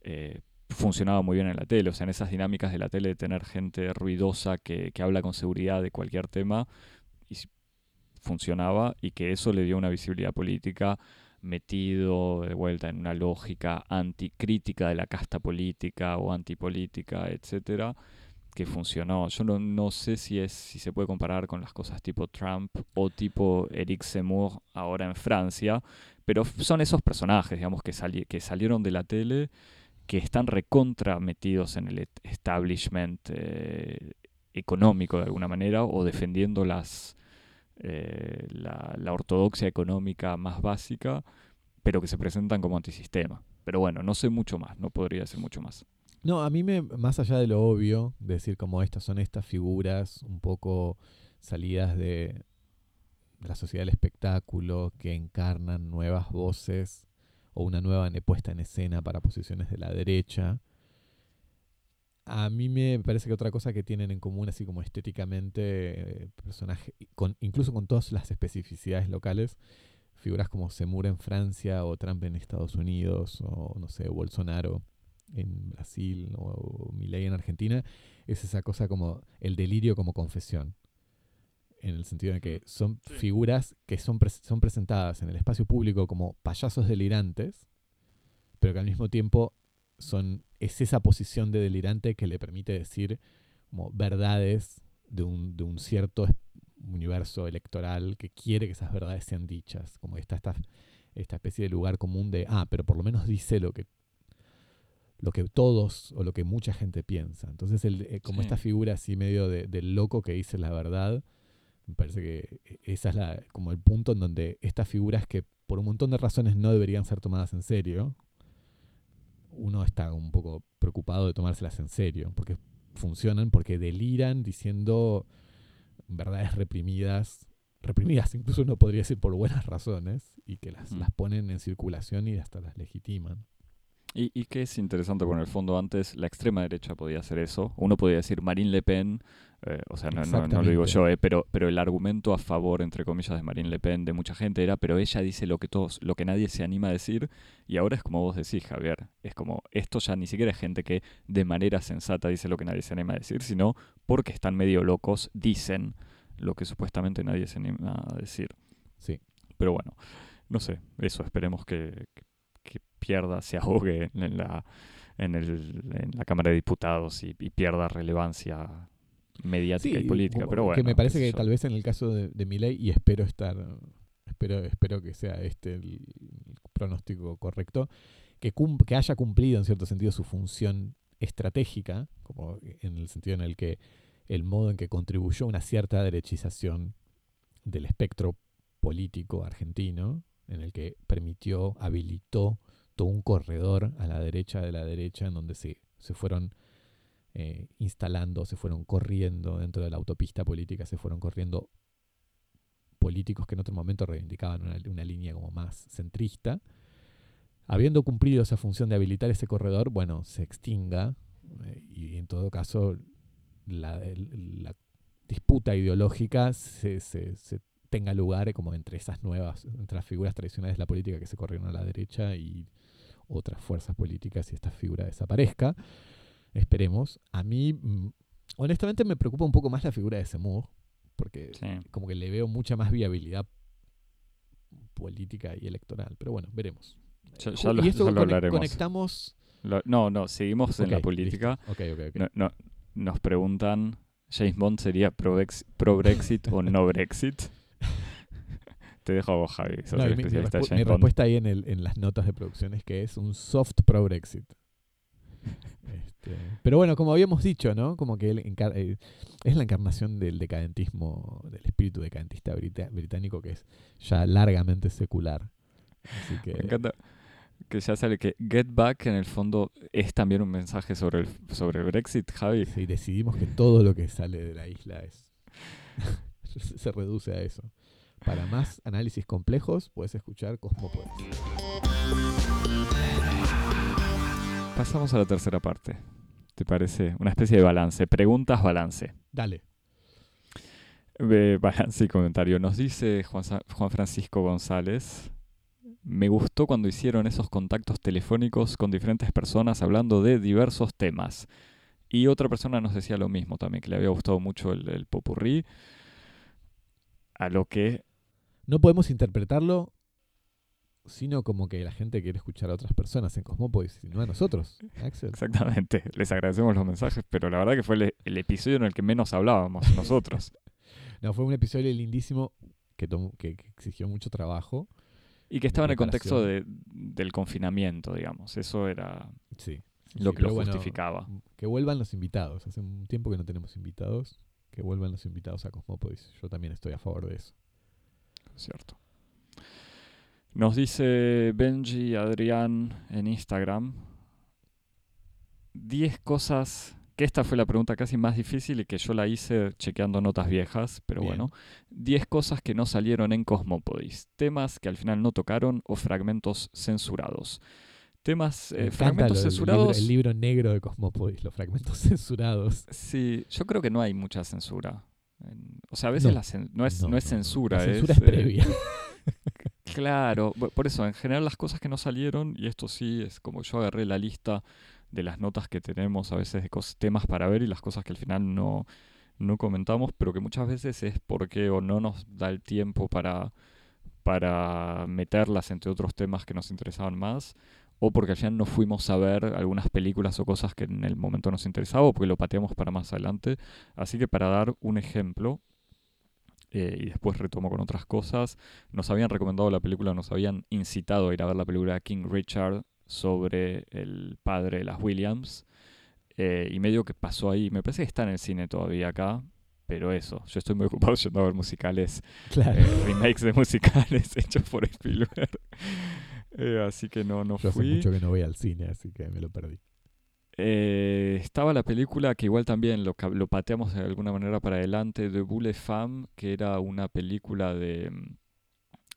eh, funcionaba muy bien en la tele. O sea, en esas dinámicas de la tele de tener gente ruidosa que, que habla con seguridad de cualquier tema, y funcionaba y que eso le dio una visibilidad política metido de vuelta en una lógica anticrítica de la casta política o antipolítica, etcétera, que funcionó. Yo no, no sé si es si se puede comparar con las cosas tipo Trump o tipo Eric Zemmour ahora en Francia, pero son esos personajes, digamos, que, sali- que salieron de la tele, que están recontra metidos en el establishment eh, económico de alguna manera o defendiendo las eh, la, la ortodoxia económica más básica, pero que se presentan como antisistema. Pero bueno, no sé mucho más, no podría decir mucho más. No, a mí me, más allá de lo obvio, decir como estas son estas figuras un poco salidas de, de la sociedad del espectáculo, que encarnan nuevas voces o una nueva puesta en escena para posiciones de la derecha. A mí me parece que otra cosa que tienen en común, así como estéticamente, eh, personaje, con, incluso con todas las especificidades locales, figuras como Semur en Francia o Trump en Estados Unidos o no sé, Bolsonaro en Brasil o, o Milei en Argentina, es esa cosa como el delirio como confesión. En el sentido de que son figuras que son, son presentadas en el espacio público como payasos delirantes, pero que al mismo tiempo son, es esa posición de delirante que le permite decir como verdades de un, de un cierto universo electoral que quiere que esas verdades sean dichas. Como está esta, esta especie de lugar común de, ah, pero por lo menos dice lo que lo que todos o lo que mucha gente piensa. Entonces, el, eh, como Sí. esta figura así medio de, del loco que dice la verdad, me parece que eh, esa es la, como el punto en donde estas figuras que por un montón de razones no deberían ser tomadas en serio, uno está un poco preocupado de tomárselas en serio, porque funcionan, porque deliran diciendo verdades reprimidas, reprimidas incluso uno podría decir por buenas razones, y que las, Mm. las ponen en circulación y hasta las legitiman. Y, y que es interesante, porque en el fondo antes la extrema derecha podía hacer eso. Uno podía decir Marine Le Pen, eh, o sea, no, no- no lo digo yo, eh, pero, pero el argumento a favor, entre comillas, de Marine Le Pen de mucha gente era, pero ella dice lo que todos, lo que nadie se anima a decir, y ahora es como vos decís, Javier, es como, esto ya ni siquiera es gente que de manera sensata dice lo que nadie se anima a decir, sino porque están medio locos, dicen lo que supuestamente nadie se anima a decir. Sí. Pero bueno, no sé, eso, esperemos que pierda, se ahogue en la, en el, en la Cámara de Diputados y, y pierda relevancia mediática y Sí, política. como- Pero bueno, que me parece que yo. tal vez en el caso de, de Milei, y espero estar, espero, espero que sea este el pronóstico correcto, que, cum- que haya cumplido en cierto sentido su función estratégica, como en el sentido en el que el modo en que contribuyó a una cierta derechización del espectro político argentino, en el que permitió, habilitó un corredor a la derecha de la derecha, en donde se, se fueron eh, instalando, se fueron corriendo dentro de la autopista política, se fueron corriendo políticos que en otro momento reivindicaban una, línea como más centrista. Habiendo cumplido esa función de habilitar ese corredor, bueno, se extinga eh, y en todo caso la disputa ideológica se, se- se tenga lugar como entre esas nuevas, entre las figuras tradicionales de la política que se corrieron a la derecha y otras fuerzas políticas y esta figura desaparezca. Esperemos. A mí, mm, honestamente, me preocupa un poco más la figura de Semur, porque Sí. como que le veo mucha más viabilidad política y electoral. Pero bueno, veremos. Ya, ya lo, y esto ya lo conec- hablaremos. conectamos. Lo- no, no, seguimos en la política. No- no- nos preguntan, ¿James Bond sería pro, Bex- pro Brexit o no Brexit? Te dejo a vos, Javi. sos No, el mi, especialista respu- respuesta ahí en, el, en las notas de producción es que es un soft pro Brexit. Este, pero bueno, como habíamos dicho, ¿no? Como que él eh, es la encarnación del decadentismo, del espíritu decadentista británico que es ya largamente secular. Así que, Me encanta que ya sale que Get Back en el fondo es también un mensaje sobre el, sobre el Brexit, Javi. sí, decidimos que todo lo que sale de la isla es se reduce a eso. Para más análisis complejos, puedes escuchar Cosmopolis. Pasamos a la tercera parte. ¿Te parece? Una especie de balance. Preguntas, balance. Dale. Eh, balance y comentario. Nos dice Juan, Sa- Juan Francisco González. Me gustó cuando hicieron esos contactos telefónicos con diferentes personas hablando de diversos temas. Y otra persona nos decía lo mismo también, que le había gustado mucho el, el popurrí. A lo que No podemos interpretarlo sino como que la gente quiere escuchar a otras personas en Cosmópolis y no a nosotros, Axel. Exactamente, les agradecemos los mensajes, pero la verdad que fue el, el episodio en el que menos hablábamos nosotros. No, fue un episodio lindísimo que, que, que exigió mucho trabajo. Y que estaba en el contexto de, del confinamiento, digamos. Eso era Sí. sí, lo que lo bueno, justificaba. que vuelvan los invitados. Hace un tiempo que no tenemos invitados. Que vuelvan los invitados a Cosmópolis. Yo también estoy a favor de eso. Cierto. Nos dice Benji Adrián en Instagram. 10 cosas. Que esta fue la pregunta casi más difícil y que yo la hice chequeando notas viejas, pero Bien. bueno. 10 cosas que no salieron en Cosmopodis. Temas que al final no tocaron o fragmentos censurados. Temas, eh, fragmentos lo- el, libro, censurados. el libro negro de Cosmópolis, los fragmentos censurados. Sí, yo creo que no hay mucha censura. O sea, a veces No. la cen- no, es, No, no, es censura, La censura es eh, previa. Claro, bu- por eso, en general las cosas que no salieron, y esto sí es como yo agarré la lista de las notas que tenemos a veces de temas para ver y las cosas que al final no, no comentamos, pero que muchas veces es porque o no nos da el tiempo para, para meterlas entre otros temas que nos interesaban más, o porque final no fuimos a ver algunas películas o cosas que en el momento nos interesaba, o porque lo pateamos para más adelante. Así que para dar un ejemplo, eh, y después retomo con otras cosas, nos habían recomendado la película, nos habían incitado a ir a ver la película King Richard sobre el padre de las Williams. eh, y medio que pasó ahí, me parece que está en el cine todavía acá, pero eso, yo estoy muy ocupado yendo a ver musicales, Claro. eh, remakes de musicales hechos por Spielberg. Eh, así que no, no Yo hace fui. mucho que no voy al cine, así que me lo perdí. Eh, estaba la película que igual también lo, lo pateamos de alguna manera para adelante, de Boule Femme, que era una película de... mm,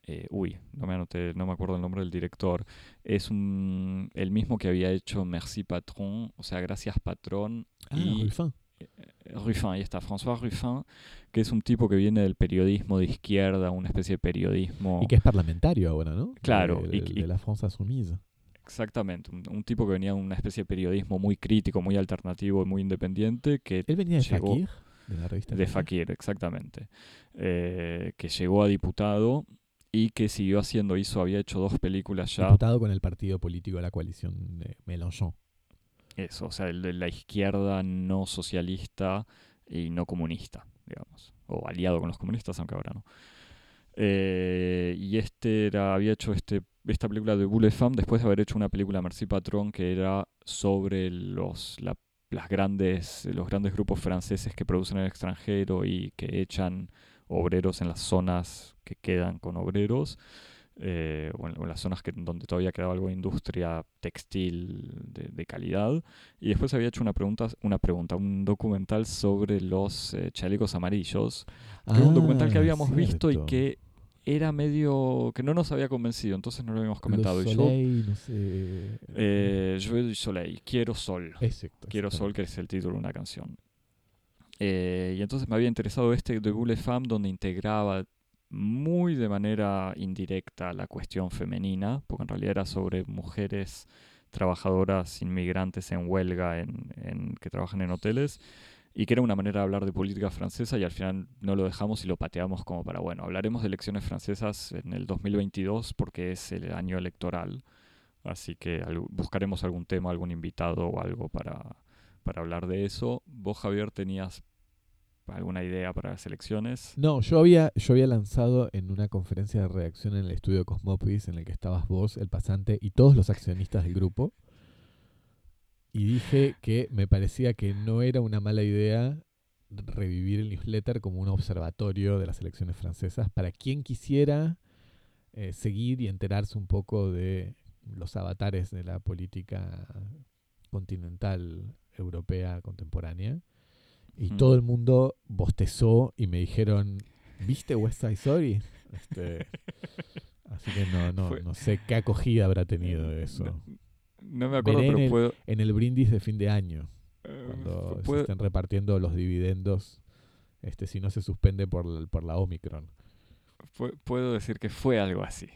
eh, uy, no me anoté, no me acuerdo el nombre del director. Es un, el mismo que había hecho Merci Patron, o sea, Gracias Patrón. Ah, y. Ruffin, ahí está, François Ruffin, que es un tipo que viene del periodismo de izquierda, una especie de periodismo... Y que es parlamentario ahora, ¿no? Claro, De, y- de- y- de la France Insoumise. Exactamente, un, un tipo que venía de una especie de periodismo muy crítico, muy alternativo y muy independiente, que Él venía de llegó- Fakir, de la revista De Fakir, exactamente. Eh, que llegó a diputado y que siguió haciendo, hizo, había hecho dos películas ya. Diputado con el partido político de la coalición de Mélenchon. Eso, o sea, el de la izquierda no socialista y no comunista, digamos. O aliado con los comunistas, aunque ahora no. Eh, y este era, había hecho este, esta película de Femme después de haber hecho una película Merci Patron que era sobre los, la- las grandes, los grandes grupos franceses que producen en el extranjero y que echan obreros en las zonas que quedan con obreros. Eh, o, en, o en las zonas que, donde todavía quedaba algo de industria textil de, de calidad. Y después había hecho una pregunta, una pregunta, un documental sobre los eh, chalecos amarillos, que era un documental que Ah, habíamos visto y cierto. que era medio que no nos había convencido, entonces no lo habíamos comentado. Le Y yo, Soleil, no sé. eh, Je veux du soleil, quiero sol. Exacto. Quiero Sol, que es el título de una canción. Eh, y entonces me había interesado este de Boule Femme, donde integraba muy de manera indirecta la cuestión femenina, porque en realidad era sobre mujeres trabajadoras inmigrantes en huelga en, que trabajan en hoteles y que era una manera de hablar de política francesa y al final no lo dejamos y lo pateamos como para, bueno, hablaremos de elecciones francesas en el 2022 porque es el año electoral, así que buscaremos algún tema, algún invitado o algo para, para hablar de eso. ¿Vos, Javier, tenías alguna idea para las elecciones? No, yo había, yo había lanzado en una conferencia de redacción en el estudio Cosmópolis en el que estabas vos, el pasante y todos los accionistas del grupo. Y dije que me parecía que no era una mala idea revivir el newsletter como un observatorio de las elecciones francesas para quien quisiera eh, seguir y enterarse un poco de los avatares de la política continental europea contemporánea. Y Ujú. todo el mundo bostezó y me dijeron, ¿viste West Side Story? Este, así que no, no, Fue- no sé qué acogida habrá tenido Eh, eso. No, no me acuerdo, Veré en pero el- puedo... En el brindis de fin de año, eh, cuando se estén repartiendo los dividendos, este, si no se suspende por, la- por la Omicron. Pu- puedo decir que fue algo así.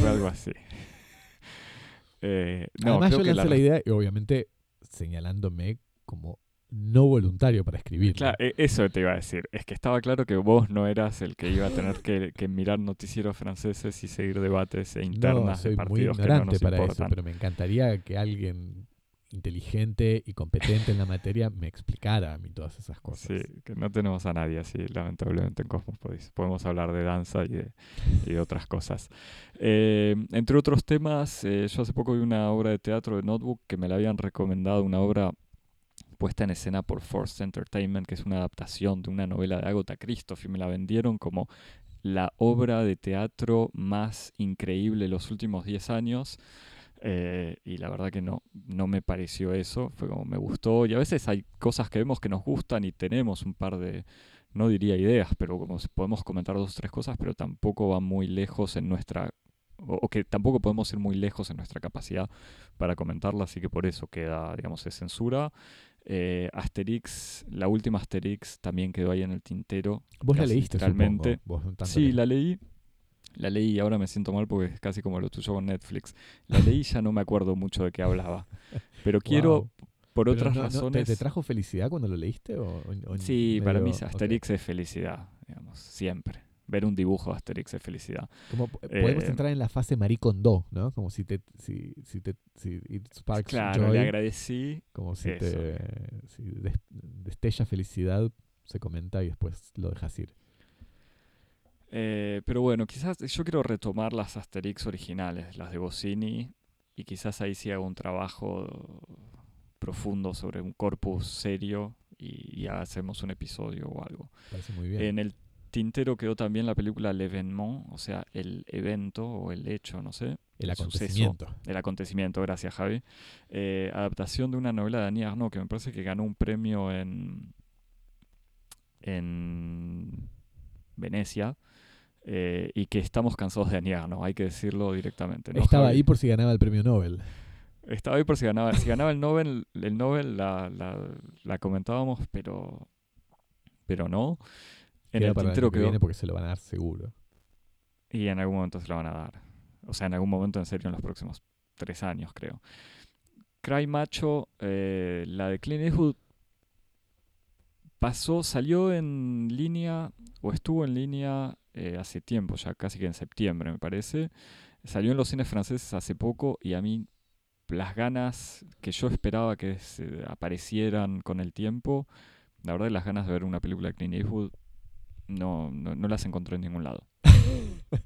Fue algo así. Eh, no, Además, creo yo que lancé la, la idea, y obviamente señalándome como no voluntario para escribir. Claro, e- eso te iba a decir. Es que estaba claro que vos no eras el que iba a tener que, que mirar noticieros franceses y seguir debates e no, internas soy de muy partidos que no ignorante nos para eso, pero me encantaría que alguien inteligente y competente en la materia me explicara a mí todas esas cosas. Sí, que no tenemos a nadie así, lamentablemente en Cosmos Podis. Podemos hablar de danza y de, y de otras cosas. Eh, entre otros temas, eh, yo hace poco vi una obra de teatro de Notebook que me la habían recomendado, una obra puesta en escena por Forced Entertainment, que es una adaptación de una novela de Agatha Christoph, y me la vendieron como la obra de teatro más increíble de los últimos 10 años. Eh, y la verdad que no, no me pareció eso, fue como me gustó. Y a veces hay cosas que vemos que nos gustan y tenemos un par de, no diría ideas, pero como podemos comentar dos o tres cosas, pero tampoco va muy lejos en nuestra, o, o que tampoco podemos ir muy lejos en nuestra capacidad para comentarla, así que por eso queda, digamos, de censura. Eh, Asterix, la última Asterix también quedó ahí en el tintero. Vos la leíste, tanto Sí, la leí. La leí y ahora me siento mal porque es casi como lo tuyo con Netflix. La leí y ya no me acuerdo mucho de qué hablaba. Pero quiero, por Pero otras no- no, ¿te- razones... ¿te, trajo felicidad cuando lo leíste? O, Sí, para mí. Asterix es felicidad, digamos, siempre. Ver un dibujo de Asterix es felicidad. Como po- podemos Eh, entrar en la fase maricondo, ¿no? Como si te, si, si te, si sparks Claro, joy, le agradecí. como si eso. te, si des- destella felicidad, se comenta y después lo dejas ir. eh, pero bueno, quizás yo quiero retomar las Asterix originales, las de Goscinny, y quizás ahí sí hago un trabajo profundo sobre un corpus serio y, y hacemos un episodio o algo. Parece muy bien. En el tintero quedó también la película L'Evénement, o sea, el evento o el hecho, no sé. el suceso, acontecimiento. El acontecimiento, gracias Javi. Eh, adaptación de una novela de Annie Arnaud que me parece que ganó un premio en, en Venecia eh, y que estamos cansados de Annie Arnaud, hay que decirlo directamente. ¿no, Estaba Javi? ahí por si ganaba el premio Nobel. Estaba ahí por si ganaba. Si ganaba el Nobel, el Nobel la, la, la comentábamos, pero, pero no. En el para el tintero año que quedó. viene porque se lo van a dar seguro. Y en algún momento se la van a dar. O sea, en algún momento en serio en los próximos tres años, creo. Cry Macho, eh, la de Clint Eastwood, pasó, salió en línea, o estuvo en línea eh, hace tiempo, ya casi que en septiembre, me parece. Salió en los cines franceses hace poco y a mí las ganas que yo esperaba que se aparecieran con el tiempo, la verdad las ganas de ver una película de Clint Eastwood no, no, no las encontré en ningún lado.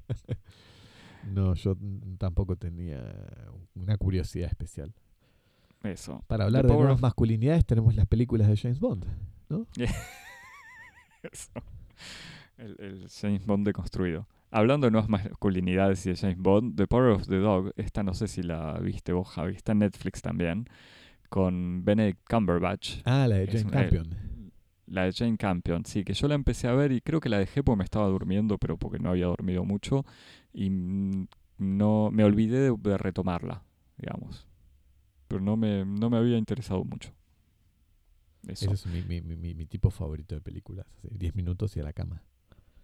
No, yo tampoco tenía una curiosidad especial. Eso. Para The hablar de nuevas of- masculinidades tenemos las películas de James Bond. Eso. El, el James Bond deconstruido. Hablando de nuevas masculinidades y de James Bond, The Power of the Dog, esta no sé si la viste vos, Javi, está en Netflix también, con Benedict Cumberbatch. Ah, la de Es Jane un- Campion. La de Jane Campion, sí, que yo la empecé a ver y creo que la dejé porque me estaba durmiendo, pero porque no había dormido mucho y mm, no me olvidé de, de retomarla, digamos. Pero no me, no me había interesado mucho. Eso. Ese es mi, mi- mi- mi- tipo favorito de películas. así, 10 minutos y a la cama.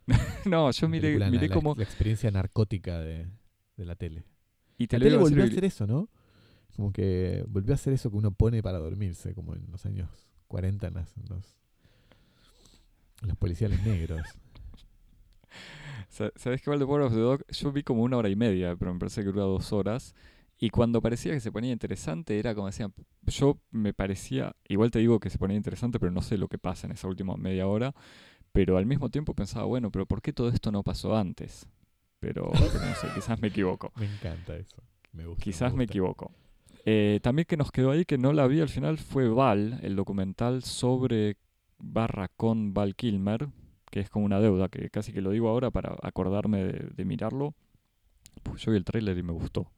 no, yo miré, miré la, como... La experiencia narcótica de, de la tele. Y te La tele volvió a hacer eso, ¿no? Como que volvió a hacer eso que uno pone para dormirse, como en los años 40 en, las- en los, los policiales negros. Sa- ¿Sabes qué, Power of the Dog? Yo vi como una hora y media, pero me parece que dura dos horas. Y cuando parecía que se ponía interesante, era como decían. Yo me parecía. Igual te digo que se ponía interesante, pero no sé lo que pasa en esa última media hora. Pero al mismo tiempo pensaba, bueno, pero ¿por qué todo esto no pasó antes? Pero, pero no sé, quizás me equivoco. Me encanta eso. Me gusta. Quizás me gusta. equivoco. Eh, también que nos quedó ahí, que no la vi al final, fue Val, el documental sobre barra con Val Kilmer, que es como una deuda, que casi que lo digo ahora para acordarme de, de mirarlo. Pues yo vi el tráiler y me gustó.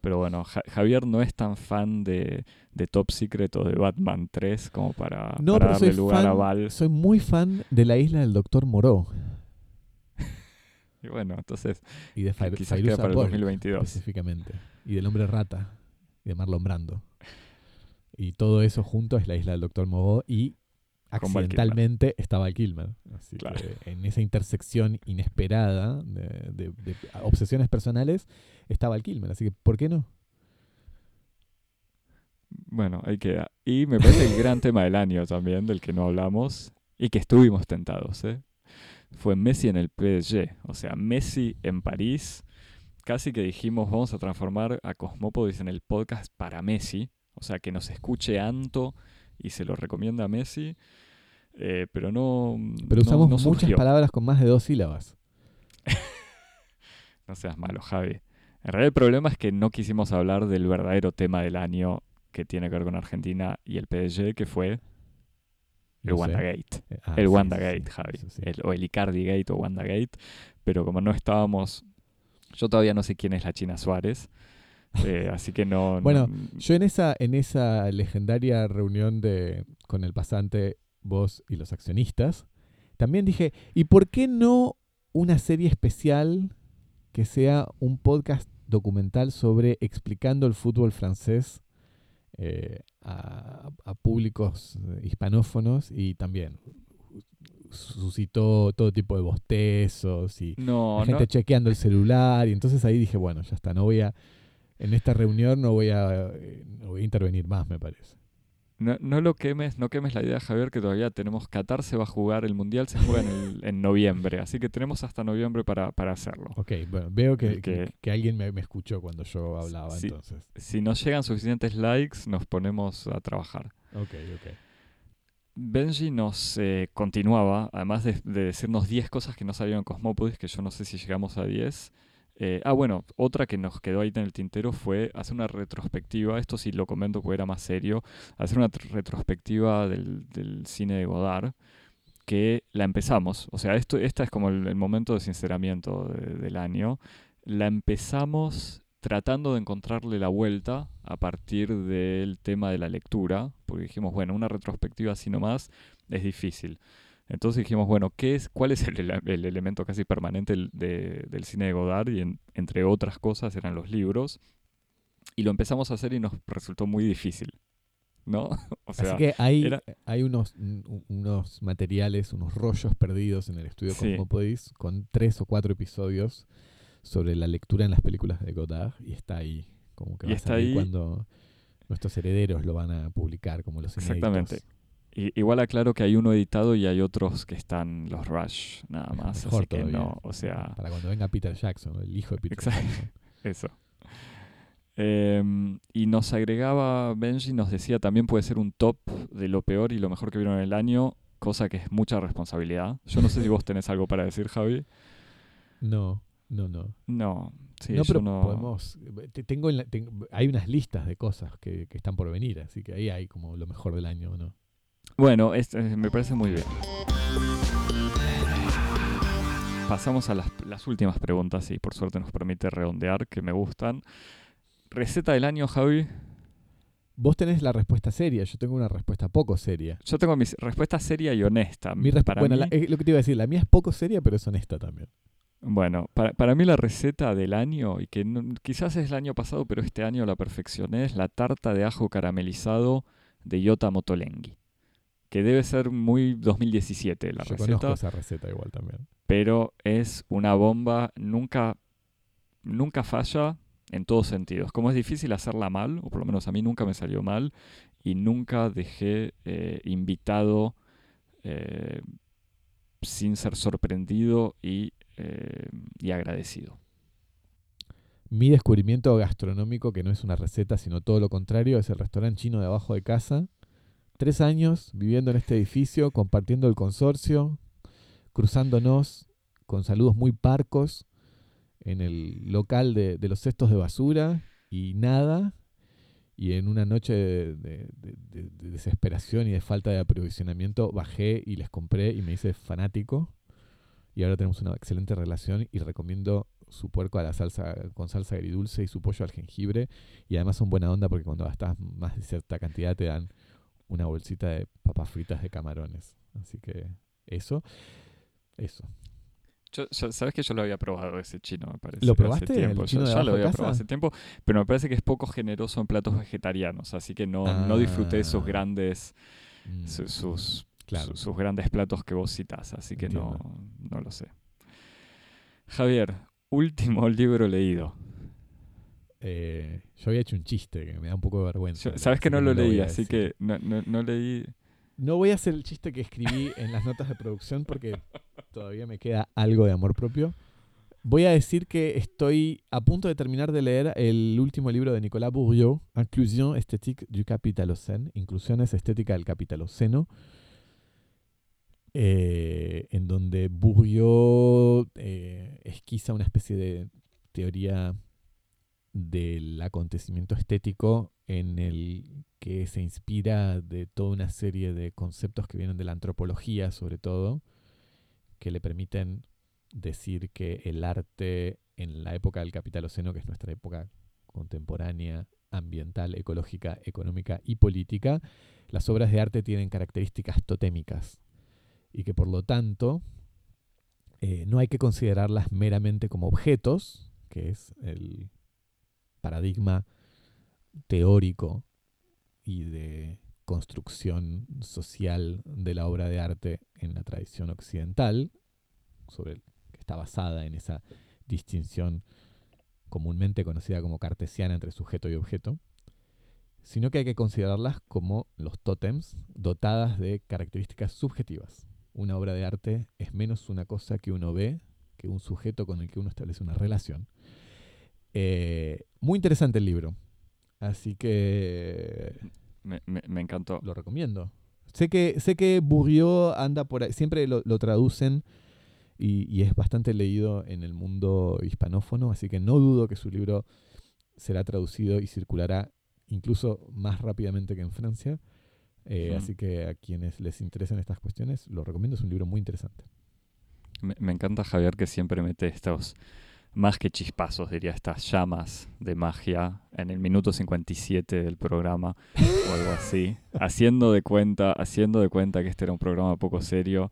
Pero bueno, Ja- Javier no es tan fan de, de Top Secret o de Batman 3 como para, No, para darle lugar a Val. soy muy fan de la isla del Doctor Moreau Y bueno, entonces y de Fair- quizás queda Fairuza para el Balk, 2022. específicamente. Y del Hombre Rata y de Marlon Brando. Y todo eso junto es la isla del Doctor Moreau y Val accidentalmente estaba Val Kilmer. Así Claro. que en esa intersección inesperada de, de- de obsesiones personales estaba Val Kilmer. Así que, ¿por qué no? Bueno, ahí queda. Y me parece el gran tema del año también, del que no hablamos, y que estuvimos tentados, ¿eh? Fue Messi en el PSG. O sea, Messi en París. Casi que dijimos, vamos a transformar a Cosmópolis en el podcast para Messi. O sea, que nos escuche Anto y se lo recomienda a Messi. Eh, pero no. Pero usamos no muchas palabras con más de dos sílabas. No seas malo, Javi. En realidad el problema es que no quisimos hablar del verdadero tema del año que tiene que ver con Argentina y el PSG, que fue el No. WandaGate. Eh, ah, el sí, WandaGate, sí, Javi. sí, sí. El- o el Icardi Gate o WandaGate. Pero como no estábamos. Yo todavía no sé quién es la China Suárez. Eh, así que no. no- Bueno, Yo en esa, en esa legendaria reunión de, con el pasante, vos y los accionistas, también dije, ¿y por qué no una serie especial que sea un podcast documental sobre explicando el fútbol francés eh, a, a públicos hispanófonos y también suscitó todo tipo de bostezos y no, la no, gente chequeando el celular y entonces ahí dije, bueno, ya está, no voy a en esta reunión no voy a, no voy a intervenir más, me parece. no, no lo quemes, no quemes la idea, Javier, que todavía tenemos Qatar, se va a jugar, el Mundial se juega en, el- en noviembre, así que tenemos hasta noviembre para, para hacerlo. Ok, bueno, veo que, que- que alguien me, me escuchó cuando yo hablaba, Sí. entonces. Si nos llegan suficientes likes, nos ponemos a trabajar. Ok, ok. Benji nos eh, continuaba, además de, de decirnos 10 cosas que no sabían en Cosmópolis, que yo no sé si llegamos a 10. Eh, ah, bueno, otra que nos quedó ahí en el tintero fue hacer una retrospectiva, esto sí lo comento porque era más serio, hacer una tr- retrospectiva del, cine de Godard, que la empezamos, o sea, esto, esta es como el, momento de sinceramiento de- del año, la empezamos tratando de encontrarle la vuelta a partir del tema de la lectura, porque dijimos, bueno, una retrospectiva así nomás es difícil. Entonces dijimos, bueno, ¿qué es, ¿cuál es el, ele- el elemento casi permanente del- de- del cine de Godard? Y en- entre otras cosas eran los libros. Y lo empezamos a hacer y nos resultó muy difícil, ¿no? o sea, Así que hay, era- hay unos, un- unos materiales, unos rollos perdidos en el estudio Sí. Cosmopolis con tres o cuatro episodios sobre la lectura en las películas de Godard y está ahí, como que Y va a está ahí- cuando nuestros herederos lo van a publicar como los Exactamente. inéditos. I- igual aclaro que hay uno editado y hay otros que están los Rush, nada más. Mejor así que todavía. no, o sea, Para cuando venga Peter Jackson, el hijo de Peter Exacto. Jackson. Eso. Em, y nos agregaba Benji, nos decía también puede ser un top de lo peor y lo mejor que vieron en el año, cosa que es mucha responsabilidad. Yo no sé si vos tenés algo para decir, Javi. No, no, no. No, sí, no, yo pero no. podemos. te- tengo en la- ten- hay unas listas de cosas que, que están por venir, así que ahí hay como lo mejor del año, ¿no? Bueno, es- eh, me parece muy bien. Pasamos a las, las últimas preguntas y por suerte nos permite redondear, que me gustan. Receta del año, Javi. Vos tenés la respuesta seria, yo tengo una respuesta poco seria. Yo tengo mi respuesta seria y honesta. Mi Para bueno, mí- la- es lo que te iba a decir, la mía es poco seria, pero es honesta también. Bueno, para, para mí la receta del año, y que no- quizás es el año pasado, pero este año la perfeccioné, es la tarta de ajo caramelizado de Yota Motolenghi. Que debe ser muy 2017 la yo conozco receta, esa receta igual también. pero es una bomba, nunca, nunca falla en todos sentidos. Como es difícil hacerla mal, o por lo menos a mí nunca me salió mal, y nunca dejé eh, invitado eh, sin ser sorprendido y, eh, y agradecido. Mi descubrimiento gastronómico, que no es una receta, sino todo lo contrario, es el restaurante chino de abajo de casa. Tres años viviendo en este edificio, compartiendo el consorcio, cruzándonos con saludos muy parcos en el local de, los cestos de basura y nada. Y en una noche de desesperación y de falta de aprovisionamiento, bajé y les compré y me hice fanático. Y ahora tenemos una excelente relación y recomiendo su puerco a la salsa con salsa agridulce y su pollo al jengibre. Y además son buena onda porque cuando gastas más de cierta cantidad te dan una bolsita de papas fritas de camarones. Así que eso, eso. Yo, yo- Sabes que yo lo había probado ese chino, me parece. ¿Lo hace probaste, el tiempo. chino Yo de ya lo de había casa? probado hace tiempo, pero me parece que es poco generoso en platos vegetarianos, así que no, no disfruté esos Ah. grandes, Mm, su- sus, claro. su- sus grandes platos que vos citás, así que no, no lo sé. Javier, último libro leído. Eh, yo había hecho un chiste que me da un poco de vergüenza. Yo- Sabes que no lo leí, así que no, no- no leí. No voy a hacer el chiste que escribí en las notas de producción porque todavía me queda algo de amor propio. Voy a decir que estoy a punto de terminar de leer el último libro de Nicolas Bourdieu, Inclusion esthétique du Capitalocène, Inclusiones estética del Capitaloceno, eh, en donde Bourdieu eh, esquiza una especie de teoría del acontecimiento estético en el que se inspira de toda una serie de conceptos que vienen de la antropología, sobre todo, que le permiten decir que el arte en la época del capitaloceno, que es nuestra época contemporánea, ambiental, ecológica, económica y política, las obras de arte tienen características totémicas y que por lo tanto eh, no hay que considerarlas meramente como objetos, que es el paradigma teórico y de construcción social de la obra de arte en la tradición occidental, sobre el- que está basada en esa distinción comúnmente conocida como cartesiana entre sujeto y objeto, sino que hay que considerarlas como los tótems dotadas de características subjetivas. Una obra de arte es menos una cosa que uno ve que un sujeto con el que uno establece una relación. Eh, muy interesante el libro, así que Me, me- me encantó. lo recomiendo. Sé que, sé que Bourdieu anda por ahí, siempre lo, lo traducen y, y es bastante leído en el mundo hispanófono, así que no dudo que su libro será traducido y circulará incluso más rápidamente que en Francia. Eh. Así que a quienes les interesen estas cuestiones, lo recomiendo, es un libro muy interesante. Me, me encanta Javier que siempre mete estos, más que chispazos, diría, estas llamas de magia en el minuto 57 del programa o algo así, haciendo de cuenta, haciendo de cuenta que este era un programa poco serio.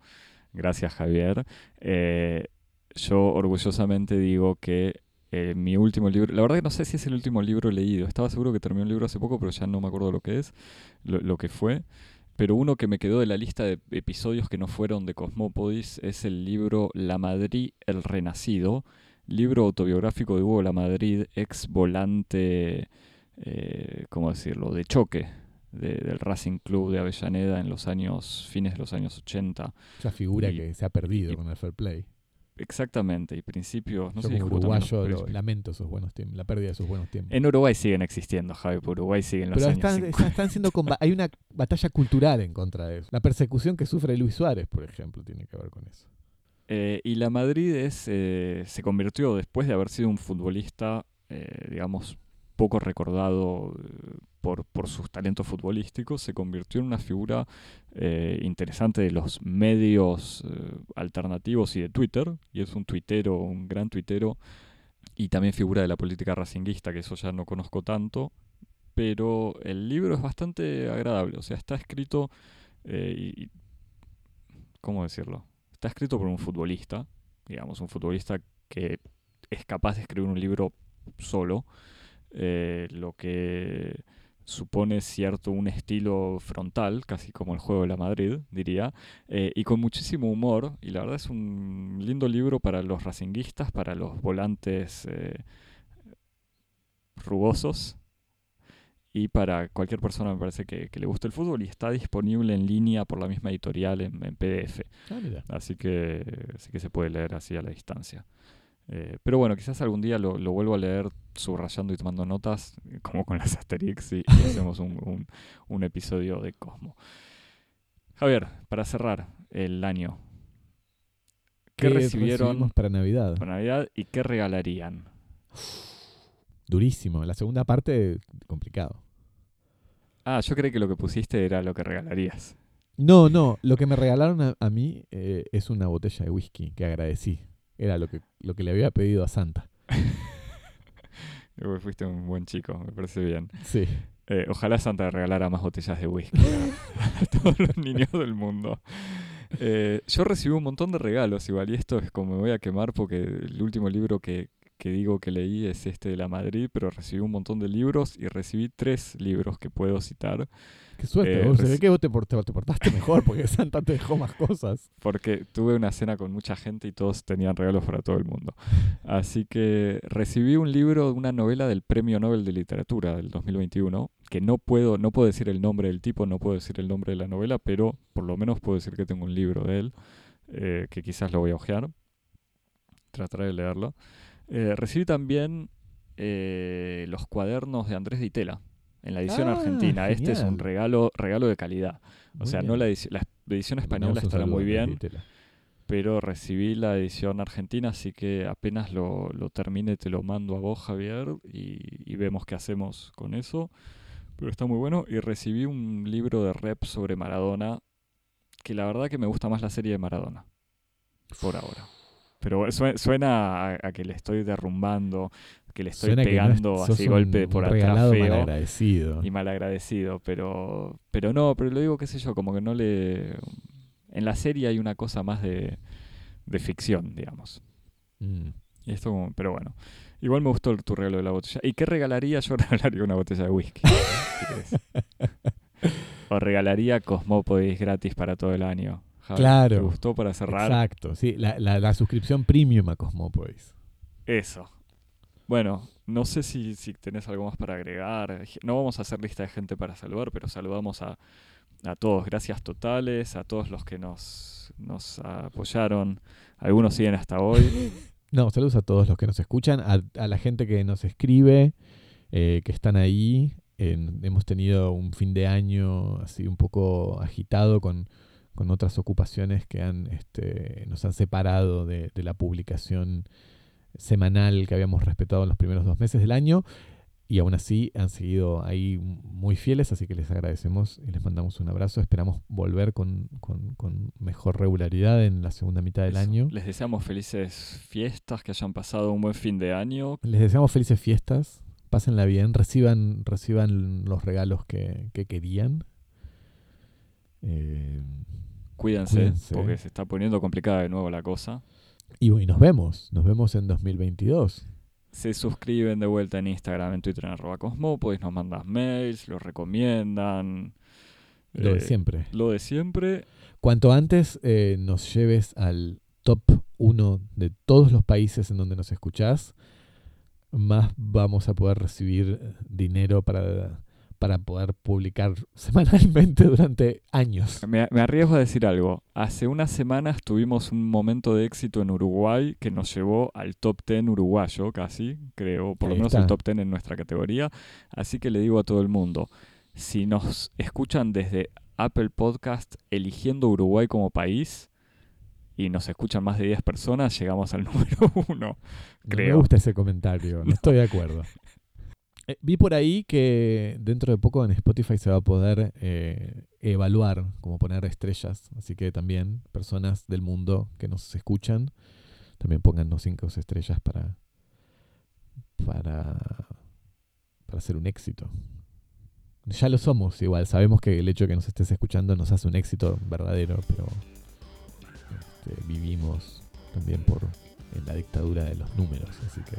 Gracias Javier. Eh, yo orgullosamente digo que eh, mi último libro, la verdad que no sé si es el último libro leído, estaba seguro que terminé un libro hace poco, pero ya no me acuerdo lo que es, lo, lo que fue. Pero uno que me quedó de la lista de episodios que no fueron de Cosmópodis es el libro La Madrid, el Renacido, libro autobiográfico de Hugo La Madrid, ex volante, eh, ¿cómo decirlo?, de choque de- del Racing Club de Avellaneda en los años, fines de los años 80. Esa figura Y- que se ha perdido y- con el fair play. Exactamente, y principios, no Yo sé como uruguayo lo- lamento esos buenos tiempos, la pérdida de esos buenos tiempos. En Uruguay siguen existiendo, Javi, por Uruguay siguen los Pero años están, 50. están- siendo hay una batalla cultural en contra de eso. La persecución que sufre Luis Suárez, por ejemplo, tiene que ver con eso. Eh, y la Madrid eh, se convirtió, después de haber sido un futbolista, eh, digamos, poco recordado por, por sus talentos futbolísticos, se convirtió en una figura interesante de los medios alternativos y de Twitter, y es un tuitero, un gran tuitero, y también figura de la política racinguista, que eso ya no conozco tanto, pero el libro es bastante agradable. O sea, está escrito, y, ¿cómo decirlo? Está escrito por un futbolista, digamos, un futbolista que es capaz de escribir un libro solo, eh, lo que supone cierto un estilo frontal, casi como el juego de la Madrid, diría, eh, y con muchísimo humor, y la verdad es un lindo libro para los racinguistas, para los volantes eh, rugosos, y para cualquier persona me parece que, le guste el fútbol, y está disponible en línea por la misma editorial en, PDF. Ah, así que, así que se puede leer así a la distancia. Eh, pero bueno, quizás algún día lo, vuelvo a leer subrayando y tomando notas, como con las Asterix, y, hacemos un, episodio de Cosmo. Javier, para cerrar el año, ¿qué, recibieron para Navidad? Para Navidad y qué regalarían? Durísimo. La segunda parte, complicado. Ah, yo creí que lo que pusiste era lo que regalarías. No, no. Lo que me regalaron a, mí eh, es una botella de whisky que agradecí. Era lo que, lo que le había pedido a Santa. Fuiste un buen chico, me parece bien. Sí. Eh, ojalá Santa regalara más botellas de whisky a, todos los niños del mundo. Eh, yo recibí un montón de regalos igual, y esto es como me voy a quemar porque el último libro que, que digo que leí es este de la Madrid, pero recibí un montón de libros y recibí tres libros que puedo citar. Qué suerte, eh, se ve que vos te, portaste mejor porque Santa te dejó más cosas. Porque tuve una cena con mucha gente y todos tenían regalos para todo el mundo. Así que recibí un libro, una novela del Premio Nobel de Literatura del 2021, que no puedo, no puedo decir el nombre del tipo, no puedo decir el nombre de la novela, pero por lo menos puedo decir que tengo un libro de él, eh, que quizás lo voy a ojear. Trataré de leerlo. Eh, recibí también los cuadernos de Andrés Ditela en la edición ah, argentina. Este es un regalo, regalo de calidad. o sea, no la edición, la edición española estará muy bien, pero recibí la edición argentina, así que apenas lo, lo termine te lo mando a vos, Javier, y, vemos qué hacemos con eso. Pero está muy bueno. Y recibí un libro de rep sobre Maradona, que la verdad que me gusta más la serie de Maradona, por ahora. Pero suena, a, que le estoy derrumbando que le estoy pegando así golpe por atrás feo malagradecido. y malagradecido, pero pero no, pero lo digo qué sé yo, como que no le en la serie hay una cosa más de, de ficción, digamos. Mm. Y esto pero bueno. Igual me gustó tu regalo de la botella. ¿Y qué regalaría? Yo regalaría una botella de whisky. o regalaría Cosmópolis gratis para todo el año. Claro. ¿Te gustó para cerrar? Exacto, sí. La, la, la suscripción premium a Cosmópolis. Eso. Bueno, no sé si, si tenés algo más para agregar. No vamos a hacer lista de gente para saludar, pero saludamos a, a todos. Gracias totales, a todos los que nos, nos apoyaron. Algunos siguen hasta hoy. No, saludos a todos los que nos escuchan, a, a la gente que nos escribe, eh, que están ahí. hemos tenido un fin de año así un poco agitado con, con otras ocupaciones que han, este, nos han separado de, de la publicación semanal que habíamos respetado en los primeros dos meses del año. Y aún así han seguido ahí muy fieles, así que les agradecemos y les mandamos un abrazo. Esperamos volver con, mejor regularidad en la segunda mitad del año. Les deseamos felices fiestas, que hayan pasado un buen fin de año. Les deseamos felices fiestas, pásenla bien, reciban, reciban los regalos que, querían. Eh, cuídense, porque se está poniendo complicada de nuevo la cosa. Y, nos vemos, nos vemos en 2022. Se suscriben de vuelta en Instagram, en Twitter, en arroba Cosmópolis, nos mandas mails, lo recomiendan. Lo de eh, siempre. Lo de siempre. Cuanto antes eh, nos lleves al top 1 de todos los países en donde nos escuchás, más vamos a poder recibir dinero para para poder publicar semanalmente durante años. Me, arriesgo a decir algo. Hace unas semanas tuvimos un momento de éxito en Uruguay que nos llevó al top 10 uruguayo casi, creo, por lo menos el top 10 en nuestra categoría. Así que le digo a todo el mundo, si nos escuchan desde Apple Podcast eligiendo Uruguay como país, y nos escuchan más de 10 personas, llegamos al número 1. Me gusta ese comentario, no estoy de acuerdo. Eh, vi por ahí que dentro de poco en Spotify se va a poder eh, evaluar, como poner estrellas. Así que también personas del mundo que nos escuchan, también póngannos cinco estrellas para, para, para hacer un éxito. Ya lo somos igual. Sabemos que el hecho de que nos estés escuchando nos hace un éxito verdadero, pero este, vivimos también por en la dictadura de los números, así que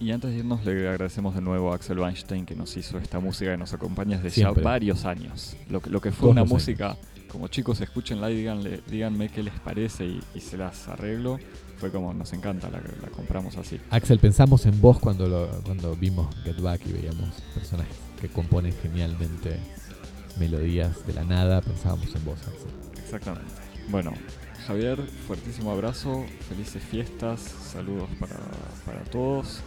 Y antes de irnos, le agradecemos de nuevo a Axel Weinstein que nos hizo esta música que nos acompaña desde Siempre. ya varios años. Lo que, lo que fue Todos una música, como chicos, escúchenla y díganle, díganme qué les parece y, y se las arreglo. Fue como nos encanta, la, la compramos así. Axel, pensamos en vos cuando, lo, cuando vimos Get Back y veíamos personajes que componen genialmente melodías de la nada. Pensábamos en vos, Axel. Exactamente. Bueno, Javier, fuertísimo abrazo, felices fiestas, saludos para, para todos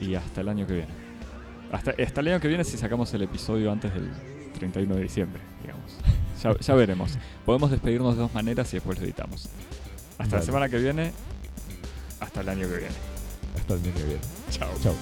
y hasta el año que viene. Hasta, hasta el año que viene si sacamos el episodio antes del 31 de diciembre, digamos. Ya, ya veremos. Podemos despedirnos de dos maneras y después lo editamos. Hasta la semana que viene, hasta el año que viene. Hasta el año que viene. Chao. Chao.